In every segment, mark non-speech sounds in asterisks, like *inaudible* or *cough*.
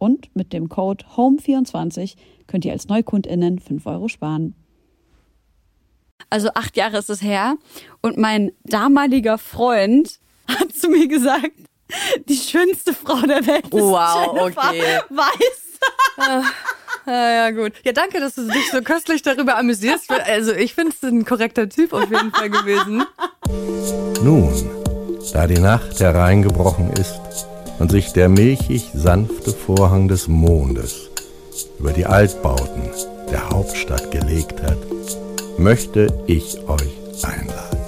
Und mit dem Code HOME24 könnt ihr als NeukundInnen 5 Euro sparen. Also acht Jahre ist es her. Und mein damaliger Freund hat zu mir gesagt, die schönste Frau der Welt ist Wow, Jennifer okay. Weiß. Ja, ja, gut. Ja, danke, dass du dich so köstlich darüber amüsierst. Also, ich finde es ein korrekter Typ auf jeden Fall gewesen. Nun, da die Nacht hereingebrochen ist und sich der milchig sanfte Vorhang des Mondes über die Altbauten der Hauptstadt gelegt hat, möchte ich euch einladen.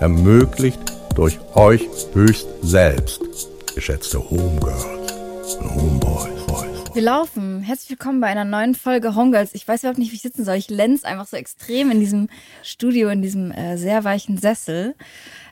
Ermöglicht durch euch höchst selbst, geschätzte Homegirls und Homeboys. Wir laufen. Herzlich willkommen bei einer neuen Folge Homegirls. Ich weiß überhaupt nicht, wie ich sitzen soll. Ich lenz einfach so extrem in diesem Studio, in diesem äh, sehr weichen Sessel.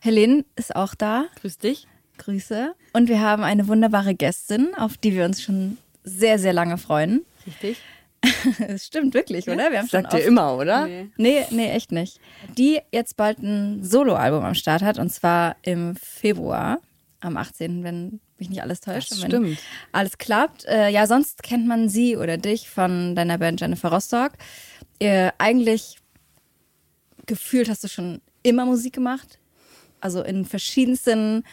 Helene ist auch da. Grüß dich. Grüße. Und wir haben eine wunderbare Gästin, auf die wir uns schon sehr, sehr lange freuen. Richtig. *laughs* Es stimmt wirklich, oder? Wir haben schon Sagt ihr immer, oder? Nee. Nee, nee, echt nicht. Die jetzt bald ein Soloalbum am Start hat und zwar im Februar, am 18., wenn mich nicht alles täuscht. Das stimmt. Alles klappt. Äh, ja, sonst kennt man sie oder dich von deiner Band Jennifer Rostock. Äh, eigentlich gefühlt hast du schon immer Musik gemacht. Also in verschiedensten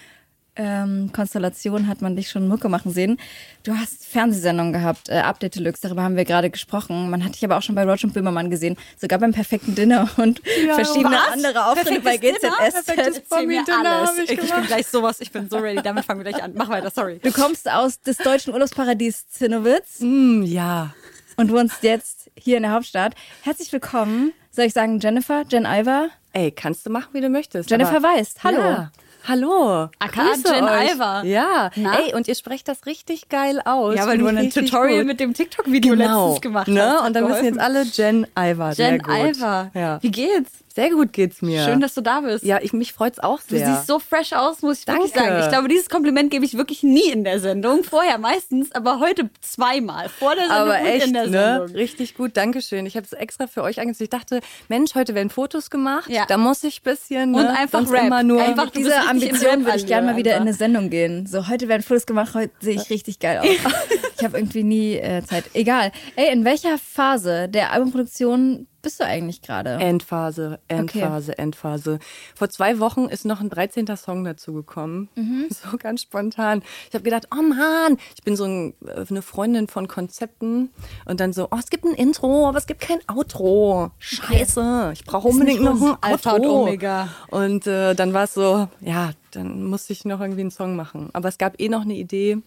ähm, Konstellationen hat man dich schon Mucke machen sehen. Du hast Fernsehsendungen gehabt, äh, Update Deluxe, darüber haben wir gerade gesprochen. Man hat dich aber auch schon bei Roger und Böhmermann gesehen, sogar beim perfekten Dinner *laughs* und verschiedene was? andere Auftritte bei. Erzähl mir Dinner ich Ich, ich bin gleich sowas. Ich bin so ready. Damit fangen wir gleich an. Mach weiter. Sorry. Du kommst aus des deutschen Urlaubsparadies Zinnowitz Hm, ja. und wohnst jetzt hier in der Hauptstadt. Herzlich willkommen. Soll ich sagen Jennifer, Jen Iver? Ey, kannst du machen, wie du möchtest. Jennifer Weist, hallo. Ja. Hallo. Aka Jen. Iver. Ja. Na? Ey, und ihr sprecht das richtig geil aus. Ja, weil du ein Tutorial gut. mit dem TikTok-Video genau. letztens gemacht ne? hast. Und dann müssen jetzt alle Jen. Sehr Jen. Iver. Ja. Wie geht's? Sehr gut geht's mir. Schön, dass du da bist. Ja, ich, mich freut's auch Du sehr. siehst so fresh aus, muss ich wirklich Danke. sagen. Ich glaube, dieses Kompliment gebe ich wirklich nie in der Sendung. Vorher meistens, aber heute zweimal. Vor der Sendung aber echt, in der ne? Sendung. Richtig gut, Dankeschön. Ich habe es extra für euch angezogen. Ich dachte, Mensch, heute werden Fotos gemacht. Ja. Da muss ich bisschen ne? Und einfach Sonst Rap. immer nur. Einfach Mit Du dieser im Ambition würde ich gerne mal wieder in Rap-Allure eine Sendung gehen. So, heute werden Fotos gemacht, heute sehe ich richtig geil aus. *laughs* ich habe irgendwie nie äh, Zeit. Egal. Ey, in welcher Phase der Albumproduktion bist du eigentlich gerade? Endphase, Endphase, Endphase. Vor zwei Wochen ist noch ein 13. Song dazugekommen. Mhm. *laughs* So ganz spontan. Ich habe gedacht, oh Mann, ich bin so ein, äh, eine Freundin von Konzepten. Und dann so, oh, es gibt ein Intro, aber es gibt kein Outro. Scheiße, ich brauche unbedingt noch ein Alpha und Outro. Omega. Und äh, dann war es so, ja, dann musste ich noch irgendwie einen Song machen. Aber es gab eh noch eine Idee.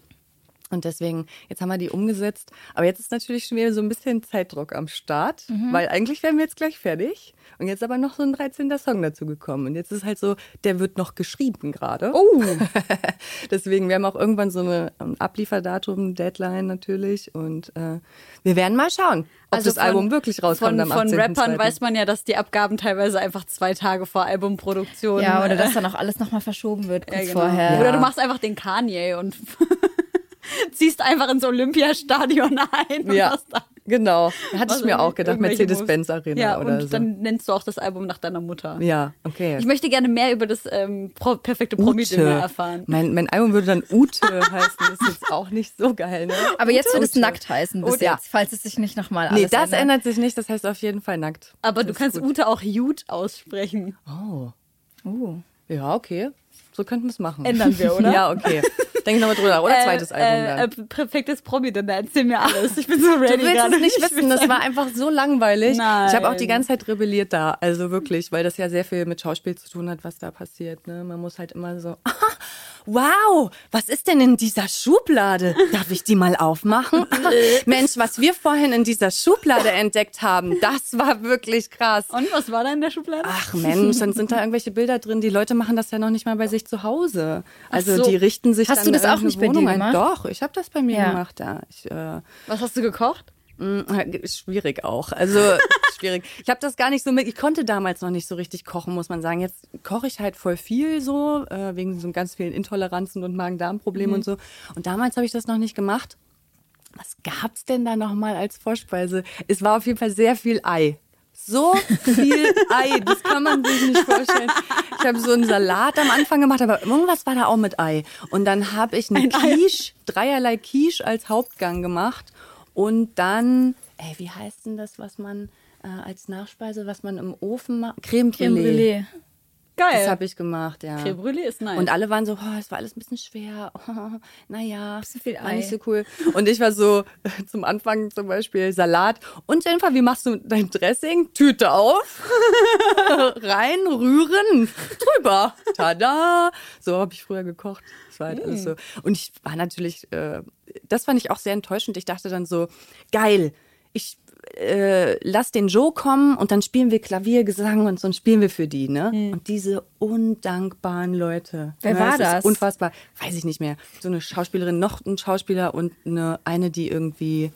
Und deswegen, jetzt haben wir die umgesetzt. Aber jetzt ist natürlich schon wieder so ein bisschen Zeitdruck am Start, weil eigentlich wären wir jetzt gleich fertig. Und jetzt aber noch so ein 13. Song dazu gekommen. Und jetzt ist halt so, der wird noch geschrieben gerade. Oh, *laughs* Deswegen, wir haben auch irgendwann so eine ähm, Ablieferdatum, Deadline natürlich. Und äh, wir werden mal schauen, ob Also das Album wirklich rauskommt Von, am 18. von Rappern weiß man ja, dass die Abgaben teilweise einfach zwei Tage vor Albumproduktion. ja, oder äh, dass dann auch alles nochmal verschoben wird kurz ja, genau. vorher. Oder du machst einfach den Kanye und *laughs* ziehst einfach ins Olympiastadion *laughs* ein. Und Ja, genau. Hatte ich mir auch gedacht, Mercedes-Benz Arena Ja, oder und so. dann nennst du auch das Album nach deiner Mutter. ja, okay. Ich möchte gerne mehr über das ähm, Pro perfekte Promi-Dinner erfahren. Mein, mein Album würde dann Ute *laughs* heißen. Das ist jetzt auch nicht so geil, ne? Aber jetzt wird es Ute. nackt heißen bis Oh, ja. jetzt, falls es sich nicht nochmal alles Nee, das ändert. ändert sich nicht. Das heißt auf jeden Fall nackt. Aber du Das ist kannst gut. Ute auch Jute aussprechen. Oh. Uh. Ja, okay. So könnten wir es machen. Ändern wir, oder? *laughs* Ja, okay. Denk nochmal drüber. Oder zweites Album. Äh, äh, perfektes Promi, dann erzähl mir alles. Ich bin so ready Du willst gerade. es nicht Ich wissen, das war einfach so langweilig. Nein. Ich habe auch die ganze Zeit rebelliert da, also wirklich, weil das ja sehr viel mit Schauspiel zu tun hat, was da passiert. Ne? Man muss halt immer so, *laughs* wow, was ist denn in dieser Schublade? Darf ich die mal aufmachen? *laughs* Mensch, was wir vorhin in dieser Schublade entdeckt haben, das war wirklich krass. Und was war da in der Schublade? Ach Mensch, dann sind da irgendwelche Bilder drin. Die Leute machen das ja noch nicht mal bei sich zu Hause. Also so. die richten sich Hast dann du das auch nicht bei dir Wohnung ein. gemacht? Doch, ich habe das bei mir Ja. gemacht. Ja, ich, äh, Was hast du gekocht? Mm, *laughs* Schwierig auch. Also schwierig. Ich habe das gar nicht so mit. Ich konnte damals noch nicht so richtig kochen, muss man sagen. Jetzt koche ich halt voll viel so, äh, wegen so ganz vielen Intoleranzen und Magen-Darm-Problemen und so. Und damals habe ich das noch nicht gemacht. Was gab's denn da nochmal als Vorspeise? Es war auf jeden Fall sehr viel Ei. So viel *laughs* Ei, das kann man sich nicht vorstellen. Ich habe so einen Salat am Anfang gemacht, aber irgendwas war da auch mit Ei. Und dann habe ich eine Quiche, dreierlei Quiche als Hauptgang gemacht. Und dann, ey, wie heißt denn das, was man äh, als Nachspeise, was man im Ofen macht? Creme Brûlée. Creme Brûlée. Geil. Das habe ich gemacht, ja. Creme Brûlée ist nice. Und alle waren so, oh, es war alles ein bisschen schwer. *laughs* Oh, naja, war nicht so cool. Und ich war so *laughs* zum Anfang zum Beispiel Salat. Und Jennifer, wie machst du dein Dressing? Tüte auf, *laughs* rein, rühren, drüber. Tada! So habe ich früher gekocht. Das war halt alles so. Und ich war natürlich, äh, das fand ich auch sehr enttäuschend. Ich dachte dann so, geil, ich äh, lass den Joe kommen und dann spielen wir Klavier, Gesang und so und spielen wir für die, ne? Und diese undankbaren Leute. Wer ne, war das? Ist unfassbar. Weiß ich nicht mehr. So eine Schauspielerin, noch ein Schauspieler und eine, eine, die irgendwie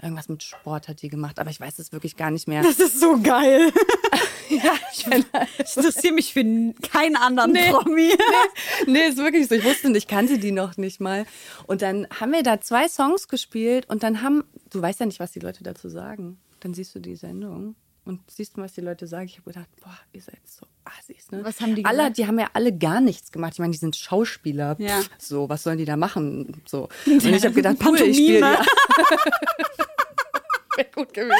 irgendwas mit Sport hat die gemacht, aber ich weiß es wirklich gar nicht mehr. das ist so geil. *laughs* *laughs* ja, ich, ich interessiere mich für keinen anderen Promi. *laughs* nee, ist wirklich so. Ich wusste nicht, ich kannte die noch nicht mal. Und dann haben wir da zwei Songs gespielt und dann haben, du weißt ja nicht, was die Leute dazu sagen. Dann siehst du die Sendung und siehst mal, was die Leute sagen. Ich habe gedacht, boah, ihr seid so assis, ne? Was haben die alle, gesagt? Die haben ja alle gar nichts gemacht. Ich meine, die sind Schauspieler. Ja. Pff, So, was sollen die da machen? So. Und ich habe gedacht, cool, ich spiele Pantomime. *laughs* *laughs* Wäre gut gewesen.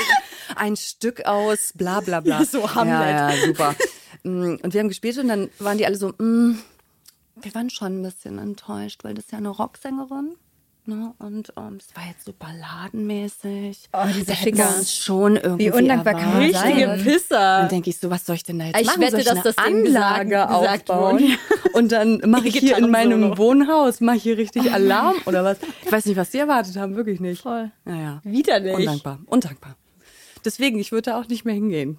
Ein Stück aus, bla bla bla. Ja, so Hamlet. Ja, ja, super. Mm, Und wir haben gespielt und dann waren die alle so, mm, wir waren schon ein bisschen enttäuscht, weil das ist ja eine Rocksängerin. Ne? Und ähm, es war jetzt so balladenmäßig. Oh, diese Da hätten wir Ficker. uns schon irgendwie undankbar kann man. Richtige Pisser. Dann denke ich so, was soll ich denn da jetzt Ich machen? wette, soll ich dass eine das Anlage gesagt- aufbauen? *laughs* Und dann mache ich hier in meinem. Wohnhaus, mache ich hier richtig Alarm oder was? Ich weiß nicht, was die erwartet haben, wirklich nicht. Voll. Naja. Widerlich. Undankbar, undankbar. Deswegen, ich würde da auch nicht mehr hingehen.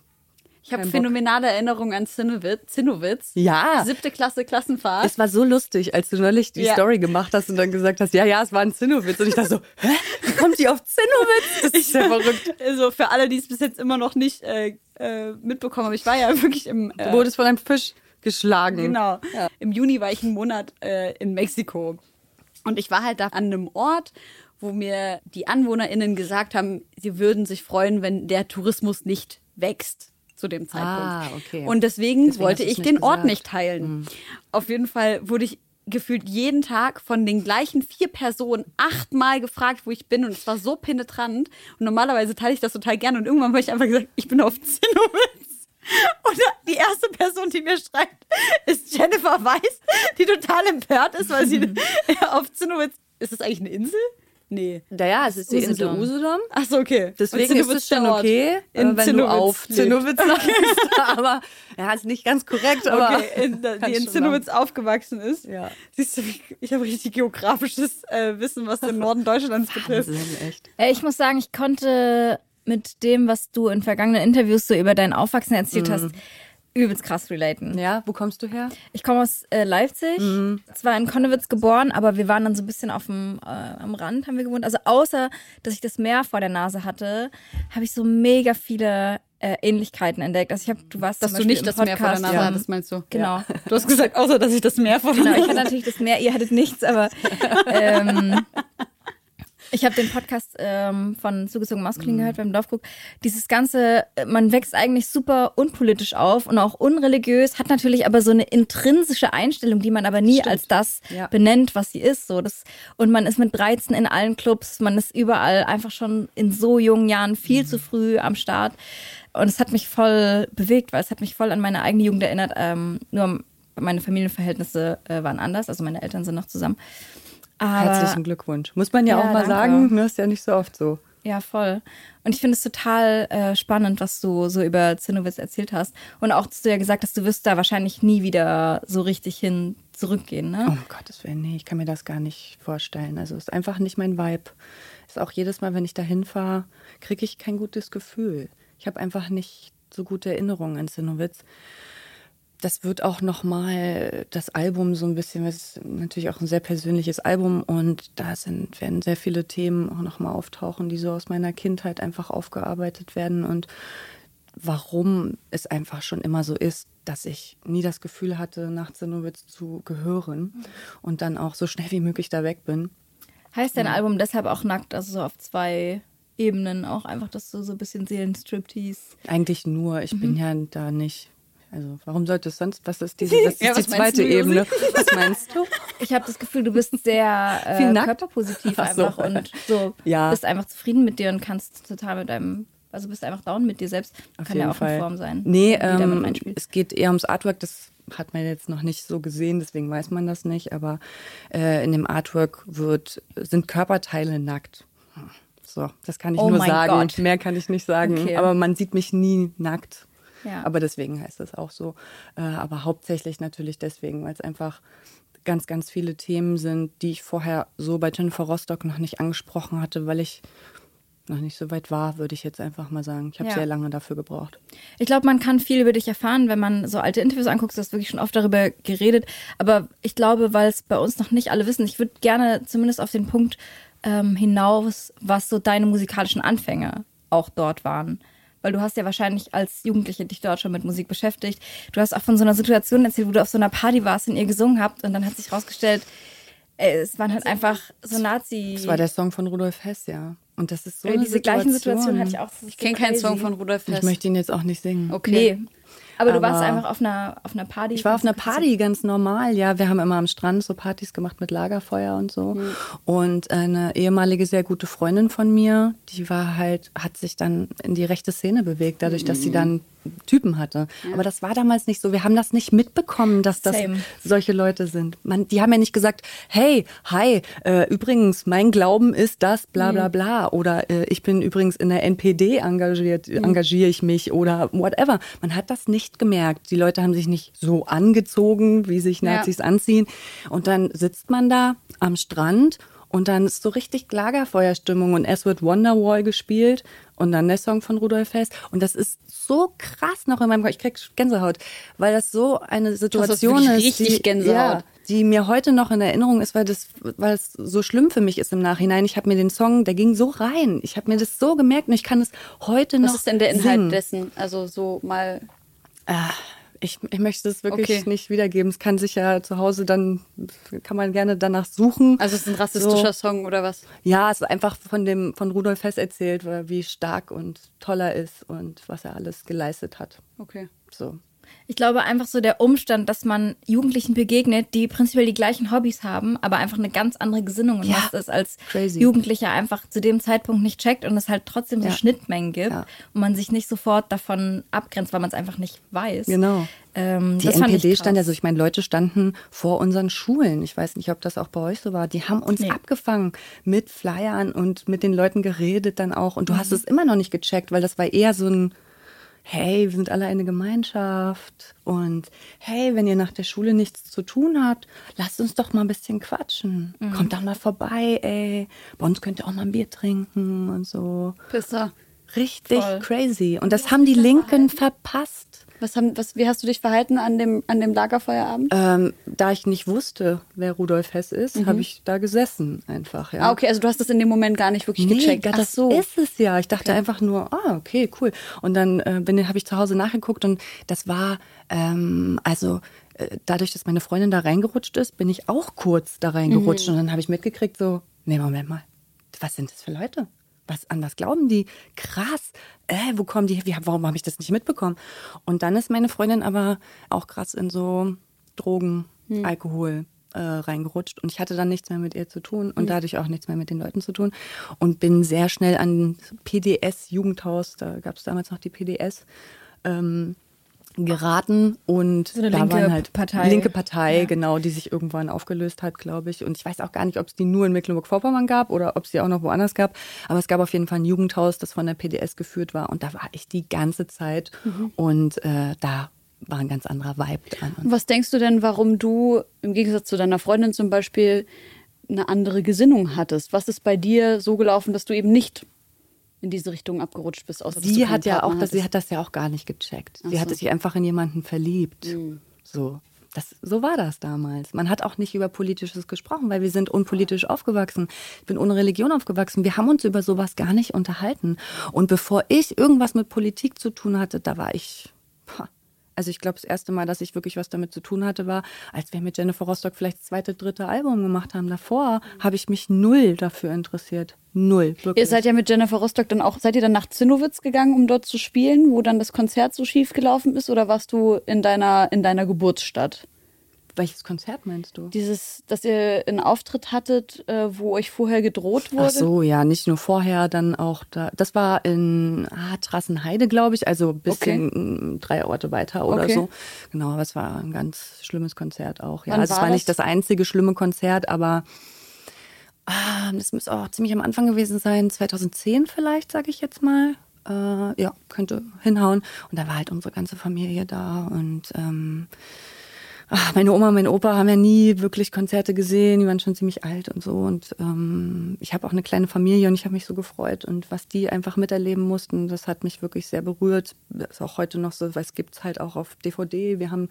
Ich habe phänomenale Erinnerungen an Zinnowitz. Zinnowitz. Ja. Siebte Klasse Klassenfahrt. Es war so lustig, als du neulich die Ja. Story gemacht hast und dann gesagt hast, ja, ja, es war ein Zinnowitz. Und ich dachte so, *laughs* hä? Wie kommt die auf Zinnowitz? Das ist ja verrückt. Also für alle, die es bis jetzt immer noch nicht äh, äh, mitbekommen haben, ich war ja *laughs* wirklich im Du äh, wurdest von einem Fisch geschlagen. Genau. Im Juni war ich einen Monat äh, in Mexiko. Und ich war halt da an einem Ort, wo mir die AnwohnerInnen gesagt haben, sie würden sich freuen, wenn der Tourismus nicht wächst zu dem Zeitpunkt. Ah, okay. Und deswegen, Deswegen wollte ich den Ort gesagt. Mhm. nicht teilen. Auf jeden Fall wurde ich gefühlt jeden Tag von den gleichen vier Personen achtmal gefragt, wo ich bin. Und es war so penetrant. Und normalerweise teile ich das total gerne. Und irgendwann habe ich einfach gesagt, ich bin auf Zinnowitz. *laughs* Und die erste Person, die mir schreibt, ist Jennifer Weiß, die total empört ist, weil sie Mhm. *laughs* *laughs* auf Zinnowitz. Ist das eigentlich eine Insel? Nee. Naja, es ist die Insel Usedom. Usedom. Ach so, okay. Deswegen ist es schon okay, in wenn Zinnowitz du auf. Zinnowitz sagst. *laughs* aber ja, ist nicht ganz korrekt, aber okay, in, *laughs* die in Zinnowitz aufgewachsen ist. Ja. Siehst du, ich- habe richtig geografisches äh, Wissen, was den Norden Deutschlands betrifft. Wahnsinn, echt. Äh, Ich muss sagen, ich konnte mit dem, was du in vergangenen Interviews so über dein Aufwachsen erzählt hast, übelst krass relaten. Ja, wo kommst du her? Ich komme aus äh, Leipzig, zwar in Konnewitz geboren, aber wir waren dann so ein bisschen auf dem, äh, am Rand haben wir gewohnt. Also außer, dass ich das Meer vor der Nase hatte, habe ich so mega viele äh, Ähnlichkeiten entdeckt. Also ich habe, du warst Dass du nicht das Meer vor der Podcast Nase von- hattest, meinst du? Genau. Du hast gesagt, außer dass ich das Meer vor der Genau, ich Nase hatte natürlich das Meer, ihr hattet nichts, aber *laughs* ähm, ich habe den Podcast ähm, von Zugezogen Maskulin gehört beim Dorfkrug. Dieses Ganze, äh, man wächst eigentlich super unpolitisch auf und auch unreligiös, hat natürlich aber so eine intrinsische Einstellung, die man aber nie als das Ja. benennt, was sie ist. So, das, und man ist mit 13 in allen Clubs, man ist überall einfach schon in so jungen Jahren viel zu früh am Start. Und es hat mich voll bewegt, weil es hat mich voll an meine eigene Jugend erinnert. Ähm, nur meine Familienverhältnisse äh, waren anders, also meine Eltern sind noch zusammen. Aber Herzlichen Glückwunsch. Muss man ja, Ja, auch mal danke. sagen, ne, ist ja nicht so oft so. Ja, voll. Und ich finde es total äh, spannend, was du so über Zinnowitz erzählt hast. Und auch, dass du ja gesagt hast, du wirst da wahrscheinlich nie wieder so richtig hin zurückgehen, ne? Oh um Gottes Willen, nee, ich kann mir das gar nicht vorstellen. Also ist einfach nicht mein Vibe. Ist auch jedes Mal, wenn ich da hinfahre, kriege ich kein gutes Gefühl. Ich habe einfach nicht so gute Erinnerungen an Zinnowitz. Das wird auch nochmal das Album so ein bisschen, es ist natürlich auch ein sehr persönliches Album und da sind, werden sehr viele Themen auch nochmal auftauchen, die so aus meiner Kindheit einfach aufgearbeitet werden und warum es einfach schon immer so ist, dass ich nie das Gefühl hatte, nach Zinnowitz zu gehören und dann auch so schnell wie möglich da weg bin. Heißt dein Album deshalb auch nackt, also so auf zwei Ebenen auch einfach, dass du so ein bisschen Seelenstriptease. Eigentlich nur, ich Mhm. bin ja da nicht. Also warum sollte es sonst? Was ist diese? *laughs* Was ist Ja, die zweite du? Ebene? Was meinst du? *laughs* Ich habe das Gefühl, du bist sehr *laughs* äh, körperpositiv Ach so. einfach und so Ja. bist einfach zufrieden mit dir und kannst total mit deinem, also bist einfach down mit dir selbst. Auf Kann ja auch Fall. eine Form sein. Nee, ähm, es geht eher ums Artwork. Das hat man jetzt noch nicht so gesehen, deswegen weiß man das nicht. Aber äh, in dem Artwork wird, sind Körperteile nackt. So, das kann ich Oh nur sagen. Gott. Mehr kann ich nicht sagen. Okay. Aber man sieht mich nie nackt. Ja. Aber deswegen heißt das auch so. Äh, aber hauptsächlich natürlich deswegen, weil es einfach ganz, ganz viele Themen sind, die ich vorher so bei Jennifer Rostock noch nicht angesprochen hatte, weil ich noch nicht so weit war, würde ich jetzt einfach mal sagen. Ich habe Ja. sehr lange dafür gebraucht. Ich glaube, man kann viel über dich erfahren, wenn man so alte Interviews anguckt. Du hast wirklich schon oft darüber geredet. Aber ich glaube, weil es bei uns noch nicht alle wissen, ich würde gerne zumindest auf den Punkt ähm, hinaus, was so deine musikalischen Anfänge auch dort waren. Weil du hast ja wahrscheinlich als Jugendliche dich dort schon mit Musik beschäftigt. Du hast auch von so einer Situation erzählt, wo du auf so einer Party warst und ihr gesungen habt und dann hat sich rausgestellt, äh, es waren halt einfach so Nazi. Das war der Song von Rudolf Hess, ja. Und das ist so Äh, eine diese gleichen Situationen hatte ich auch. Ich kenne keinen Song von Rudolf Hess. Ich möchte ihn jetzt auch nicht singen. Okay. Nee. Aber du warst einfach auf einer, auf einer Party. Ich war auf einer Party ganz normal, ja. Wir haben immer am Strand so Partys gemacht mit Lagerfeuer und so. Und eine ehemalige sehr gute Freundin von mir, die war halt, hat sich dann in die rechte Szene bewegt, dadurch, dass sie dann Typen hatte. Aber das war damals nicht so. Wir haben das nicht mitbekommen, dass das Same. solche Leute sind. Man, die haben ja nicht gesagt, hey, hi, äh, übrigens, mein Glauben ist das, bla bla bla. Oder äh, ich bin übrigens in der NPD engagiert, engagiere ich mich oder whatever. Man hat das nicht gemerkt. Die Leute haben sich nicht so angezogen, wie sich Ja. Nazis anziehen. Und dann sitzt man da am Strand und dann ist so richtig Lagerfeuerstimmung und es wird Wonderwall gespielt und dann der Song von Rudolf Hess. Und das ist so krass noch in meinem Kopf. Ich krieg Gänsehaut, weil das so eine Situation wirklich ist, richtig die, Gänsehaut. Ja, die mir heute noch in Erinnerung ist, weil das, weil es so schlimm für mich ist im Nachhinein. Ich habe mir den Song, der ging so rein. Ich habe mir das so gemerkt und ich kann es heute noch Was ist denn der Inhalt singen. dessen? Also so mal. Ah, ich, ich möchte es wirklich Okay. nicht wiedergeben. Es kann sich ja zu Hause dann, kann man gerne danach suchen. Also es ist ein rassistischer So. Song oder was? Ja, es ist einfach von dem von Rudolf Hess erzählt, wie stark und toll er ist und was er alles geleistet hat. Okay. So. Ich glaube einfach so der Umstand, dass man Jugendlichen begegnet, die prinzipiell die gleichen Hobbys haben, aber einfach eine ganz andere Gesinnung und Ja, was das als crazy. Jugendlicher einfach zu dem Zeitpunkt nicht checkt und es halt trotzdem so Ja. Schnittmengen gibt Ja. und man sich nicht sofort davon abgrenzt, weil man es einfach nicht weiß. Genau. Ähm, Die NPD stand ja so, ich meine, Leute standen vor unseren Schulen. Ich weiß nicht, ob das auch bei euch so war. Die haben uns Nee. abgefangen mit Flyern und mit den Leuten geredet dann auch. Und du Mhm. hast es immer noch nicht gecheckt, weil das war eher so ein, hey, wir sind alle eine Gemeinschaft. Und hey, wenn ihr nach der Schule nichts zu tun habt, lasst uns doch mal ein bisschen quatschen. Mhm. Kommt doch mal vorbei, ey. Bei uns könnt ihr auch mal ein Bier trinken und so. Pisser. Richtig Voll. crazy. Und das haben die Linken verpasst. Was haben, was, wie hast du dich verhalten an dem, an dem Lagerfeuerabend? Ähm, da ich nicht wusste, wer Rudolf Hess ist, habe ich da gesessen einfach. Ja. Ah, okay, also du hast das in dem Moment gar nicht wirklich Nee, gecheckt. das Ach so. ist es ja. Ich dachte einfach nur, ah, okay, cool. Und dann äh, bin habe ich zu Hause nachgeguckt und das war ähm, also äh, dadurch, dass meine Freundin da reingerutscht ist, bin ich auch kurz da reingerutscht und dann habe ich mitgekriegt so, nee, Moment mal, was sind das für Leute? Was an was glauben die? Krass. Äh, wo kommen die? Wie, warum habe ich das nicht mitbekommen? Und dann ist meine Freundin aber auch krass in so Drogen, Alkohol äh, reingerutscht und ich hatte dann nichts mehr mit ihr zu tun und dadurch auch nichts mehr mit den Leuten zu tun und bin sehr schnell an PDS Jugendhaus, da gab es damals noch die PDS, ähm, geraten und So eine da linke waren halt Partei. linke Partei, Ja. genau, die sich irgendwann aufgelöst hat, glaube ich. Und ich weiß auch gar nicht, ob es die nur in Mecklenburg-Vorpommern gab oder ob es die auch noch woanders gab. Aber es gab auf jeden Fall ein Jugendhaus, das von der PDS geführt war. Und da war ich die ganze Zeit. Mhm. Und äh, da war ein ganz anderer Vibe dran. Und was denkst du denn, warum du im Gegensatz zu deiner Freundin zum Beispiel eine andere Gesinnung hattest? Was ist bei dir so gelaufen, dass du eben nicht in diese Richtung abgerutscht bist? Außer sie hat ja Partner auch, das, sie hat das ja auch gar nicht gecheckt. Ach Sie so. hatte sich einfach in jemanden verliebt. So. Das, so war das damals. Man hat auch nicht über Politisches gesprochen, weil wir sind unpolitisch aufgewachsen. Ich bin ohne Religion aufgewachsen. Wir haben uns über sowas gar nicht unterhalten. Und bevor ich irgendwas mit Politik zu tun hatte, da war ich. Also ich glaube, das erste Mal, dass ich wirklich was damit zu tun hatte, war, als wir mit Jennifer Rostock vielleicht das zweite, dritte Album gemacht haben. Davor habe ich mich null dafür interessiert. Null. Wirklich. Ihr seid ja mit Jennifer Rostock dann auch, seid ihr dann nach Zinnowitz gegangen, um dort zu spielen, wo dann das Konzert so schief gelaufen ist, oder warst du in deiner, in deiner Geburtsstadt? Welches Konzert meinst du? Dieses, dass ihr einen Auftritt hattet, äh, wo euch vorher gedroht wurde? Ach so, ja, nicht nur vorher, dann auch da. Das war in ah, Trassenheide, glaube ich, also ein bisschen mm, drei Orte weiter oder Okay. so. Genau, aber es war ein ganz schlimmes Konzert auch. Ja, Wann also es war war nicht das? das einzige schlimme Konzert, aber ah, das müsste auch ziemlich am Anfang gewesen sein, 2010 vielleicht, sage ich jetzt mal. Äh, ja, könnte hinhauen. Und da war halt unsere ganze Familie da und ähm, Ach, meine Oma und mein Opa haben ja nie wirklich Konzerte gesehen, die waren schon ziemlich alt und so. Und ähm, ich habe auch eine kleine Familie und ich habe mich so gefreut. Und was die einfach miterleben mussten, das hat mich wirklich sehr berührt. Das ist auch heute noch so, weil es gibt's halt auch auf DVD. Wir haben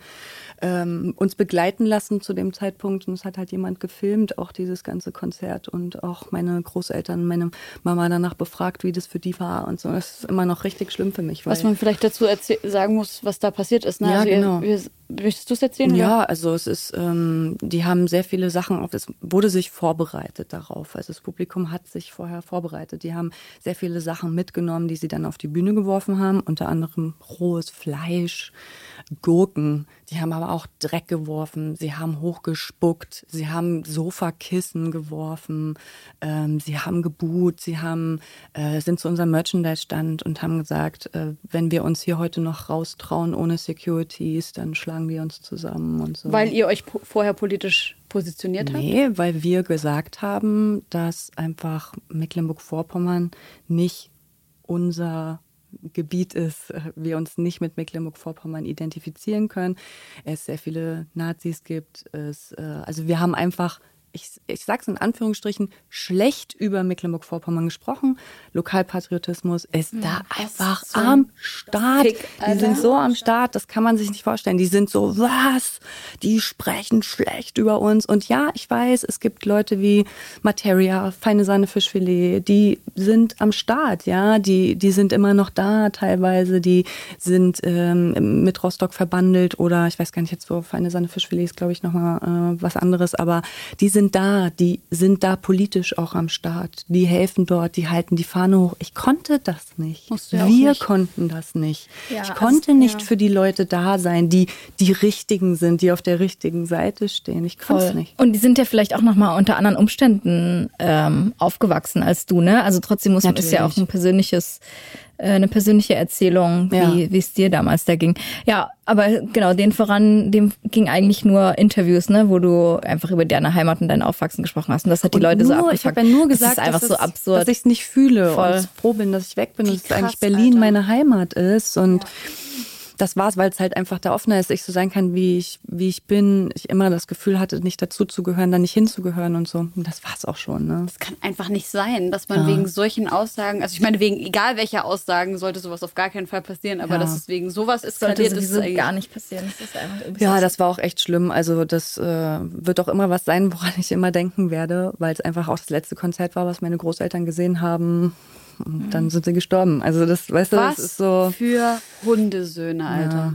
ähm, uns begleiten lassen zu dem Zeitpunkt und es hat halt jemand gefilmt, auch dieses ganze Konzert und auch meine Großeltern, meine Mama danach befragt, wie das für die war und so. Das ist immer noch richtig schlimm für mich. Was man vielleicht dazu sagen muss, was da passiert ist. Ne? Ja, also genau. ihr, möchtest du es erzählen? Ja, also es ist, ähm, die haben sehr viele Sachen auf, es wurde sich vorbereitet darauf. Also das Publikum hat sich vorher vorbereitet. Die haben sehr viele Sachen mitgenommen, die sie dann auf die Bühne geworfen haben, unter anderem rohes Fleisch, Gurken. Die haben aber auch Dreck geworfen, sie haben hochgespuckt, sie haben Sofakissen geworfen, ähm, sie haben gebuht, sie haben, äh, sind zu unserem Merchandise-Stand und haben gesagt, äh, wenn wir uns hier heute noch raustrauen ohne Securities, dann schlagen wir uns zusammen und so. Weil ihr euch po vorher politisch positioniert habt? Nee, weil wir gesagt haben, dass einfach Mecklenburg-Vorpommern nicht unser Gebiet ist, äh, wir uns nicht mit Mecklenburg-Vorpommern identifizieren können, es sehr viele Nazis gibt, es, äh, also wir haben einfach ich, ich sage es in Anführungsstrichen, schlecht über Mecklenburg-Vorpommern gesprochen. Lokalpatriotismus ist da einfach so am Start. Fick, die sind so am Start, das kann man sich nicht vorstellen. Die sind so, was? Die sprechen schlecht über uns. Und ja, ich weiß, es gibt Leute wie Materia, Feine Sahne Fischfilet, die sind am Start, ja. Die, die sind immer noch da teilweise. Die sind ähm, mit Rostock verbandelt oder ich weiß gar nicht jetzt, wo Feine Sahne Fischfilet ist, glaube ich, nochmal äh, was anderes. Aber die sind da, die sind da politisch auch am Start. Die helfen dort, die halten die Fahne hoch. Ich konnte das nicht. Wir nicht. konnten das nicht. Ja, ich also, konnte nicht ja. für die Leute da sein, die die Richtigen sind, die auf der richtigen Seite stehen. Ich konnte es nicht. Und die sind ja vielleicht auch nochmal unter anderen Umständen ähm, aufgewachsen als du, ne? Also trotzdem muss man, ist ja auch ein persönliches, eine persönliche Erzählung, Ja. wie es dir damals da ging. Ja, aber genau, den voran, dem ging eigentlich nur Interviews, ne, wo du einfach über deine Heimat und dein Aufwachsen gesprochen hast. Und das hat die Und Leute so nur, abgefuckt. Ich habe ja nur gesagt, das ist einfach dass so absurd. dass ich es nicht fühle Voll. und froh bin, dass ich weg bin Wie und dass krass, eigentlich Berlin Alter. meine Heimat ist und das war's, weil es halt einfach da offener ist, ich so sein kann, wie ich, wie ich bin. Ich immer das Gefühl hatte, nicht dazu zu gehören, da nicht hinzugehören und so. Und das war's auch schon, ne? Das kann einfach nicht sein, dass man Ja. wegen solchen Aussagen, also ich meine, wegen egal welcher Aussagen sollte sowas auf gar keinen Fall passieren, aber Ja. dass es wegen sowas sollte eskaliert ist, sowieso eigentlich gar nicht passieren. Das ist einfach irgendwie Ja, so- das war auch echt schlimm. Also das äh, wird auch immer was sein, woran ich immer denken werde, weil es einfach auch das letzte Konzert war, was meine Großeltern gesehen haben. Und dann sind sie gestorben. Also das, weißt du, Was das ist so. für Hundesöhne, Alter. Ja,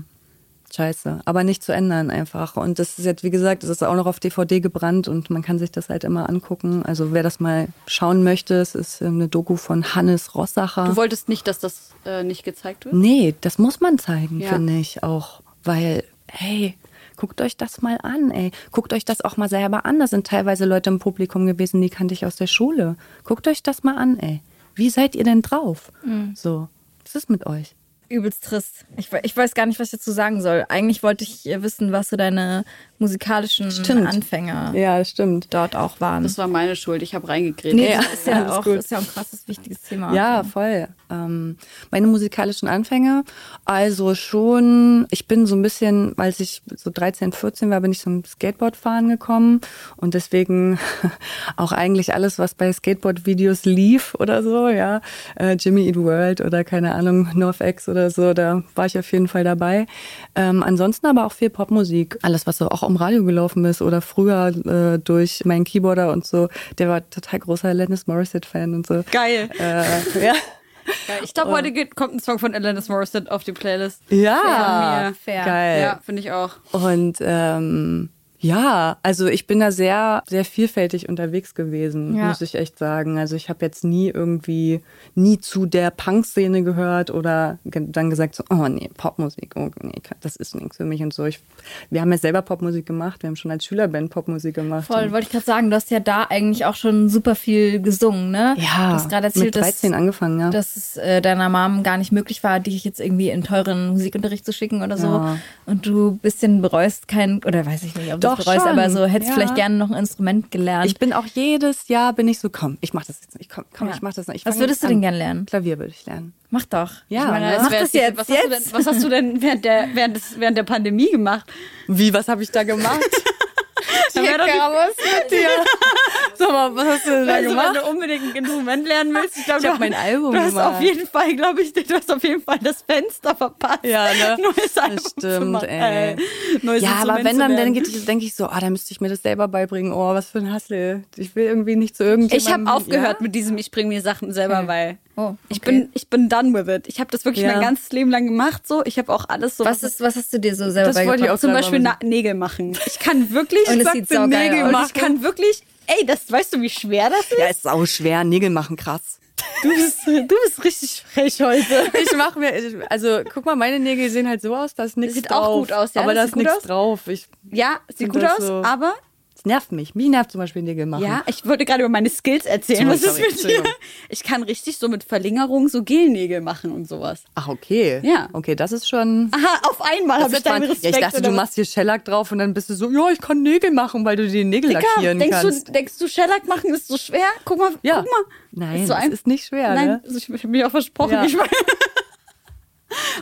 scheiße. Aber nicht zu ändern einfach. Und das ist jetzt, wie gesagt, das ist auch noch auf DVD gebrannt und man kann sich das halt immer angucken. Also wer das mal schauen möchte, es ist eine Doku von Hannes Rossacher. Du wolltest nicht, dass das äh, nicht gezeigt wird? Nee, das muss man zeigen, Ja. finde ich auch. Weil, hey, guckt euch das mal an, ey. Guckt euch das auch mal selber an. Da sind teilweise Leute im Publikum gewesen, die kannte ich aus der Schule. Guckt euch das mal an, ey. Wie seid ihr denn drauf? Mhm. So, was ist mit euch? übelst trist. Ich, ich weiß gar nicht, was ich dazu sagen soll. Eigentlich wollte ich wissen, was so deine musikalischen Stimmt. Anfänger Ja, stimmt. dort auch waren. Das war meine Schuld. Ich habe reingegrätscht. nee, Ja, das ist ja, alles auch, ist ja ein krasses, wichtiges Thema. Ja, voll. Ähm, meine musikalischen Anfänge, also schon, ich bin so ein bisschen, als ich so 13, 14 war, bin ich zum Skateboardfahren gekommen und deswegen *laughs* auch eigentlich alles, was bei Skateboard-Videos lief oder so, ja, äh, Jimmy Eat World oder keine Ahnung, NorthX oder so, da war ich auf jeden Fall dabei. Ähm, ansonsten aber auch viel Popmusik, alles, was so auch im Radio gelaufen ist oder früher äh, durch meinen Keyboarder und so, der war total großer Alanis Morissette-Fan und so. Geil. Äh, ja. Geil. Ich glaube, heute geht, kommt ein Song von Alanis Morissette auf die Playlist. Ja, mir. Fair. geil. Ja, finde ich auch. Und ähm, ja, also ich bin da sehr, sehr vielfältig unterwegs gewesen, Ja. muss ich echt sagen. Also ich habe jetzt nie irgendwie, nie zu der Punk-Szene gehört oder dann gesagt so, oh nee, Popmusik, oh nee, das ist nichts für mich und so. Ich, wir haben ja selber Popmusik gemacht, wir haben schon als Schülerband Popmusik gemacht. Voll, wollte ich gerade sagen, du hast ja da eigentlich auch schon super viel gesungen, ne? ja, Du hast gerade erzählt, mit 13 dass, angefangen, ja. dass es äh, deiner Mom gar nicht möglich war, dich jetzt irgendwie in teuren Musikunterricht zu schicken oder so. Ja. Und du ein bisschen bereust kein, oder weiß ich nicht, ob du Doch, bereust, schon. aber so hättest Ja. vielleicht gerne noch ein Instrument gelernt. ich bin auch jedes Jahr bin ich so, komm, ich mach das jetzt nicht, komm, komm, Ja. ich mach das nicht. Ich Was würdest du jetzt denn an. gern lernen? Klavier würde ich lernen. Mach doch. Ja, Ich meine, ne? Mach das jetzt, was, Hast du denn, jetzt. was hast du denn während der, während, des, während der Pandemie gemacht? Wie, was habe ich da gemacht? *laughs* Da wär doch die- dir. *laughs* Sag mal, was hast du denn da Also, wenn gemacht? du unbedingt ein Instrument lernen willst, ich glaube, Ich du hab mein Album Du hast gemacht. auf jeden Fall, glaube ich, du hast auf jeden Fall das Fenster verpasst. Ja, ne? *laughs* Neues Album Das zu stimmt, machen, ey. äh, neues Ja, aber wenn dann, dann denke ich, ich so, ah, da müsste ich mir das selber beibringen. Oh, was für ein Hassel. Ich will irgendwie nicht zu irgendjemandem. Ich habe aufgehört Ja? mit diesem, ich bringe mir Sachen selber bei. Oh, Ich okay. bin, ich bin done with it. Ich habe das wirklich Ja. mein ganzes Leben lang gemacht. So, ich habe auch alles so. Was, ist, was hast du dir so selber Das wollte ich beigebracht? auch zum Beispiel Nägel machen. Ich kann wirklich. Und es ich sieht saugeil Nägel aus. machen. Ich kann wirklich. Ey, das weißt du, wie schwer das ist? Ja, ist sau schwer. Nägel machen krass. Du bist, du bist richtig frech heute. Ich mache mir, also guck mal, meine Nägel sehen halt so aus, da ist nichts Sieht drauf. auch gut aus, ja, Aber das da sieht ist gut nichts drauf. Ich, Ja, sieht gut aus, so- aber nervt mich. Mich nervt zum Beispiel Nägel machen. ja, ich wollte gerade über meine Skills erzählen. Was ist mit dir? *laughs* Ich kann richtig so mit Verlängerung so Gelnägel machen und sowas. Ach, okay. Ja. Okay, das ist schon. Aha, auf einmal habe ich Das ist deinen Respekt. ja, ich dachte, du machst hier Shellac drauf und dann bist du so, ja, ich kann Nägel machen, weil du die Nägel Digga, lackieren denkst kannst. du, denkst du, Shellac machen ist so schwer? Guck mal, Ja. guck mal. Nein, so das ein- ist nicht schwer, Nein, ne? also ich habe mir auch versprochen. Ja. Ich meine, *laughs*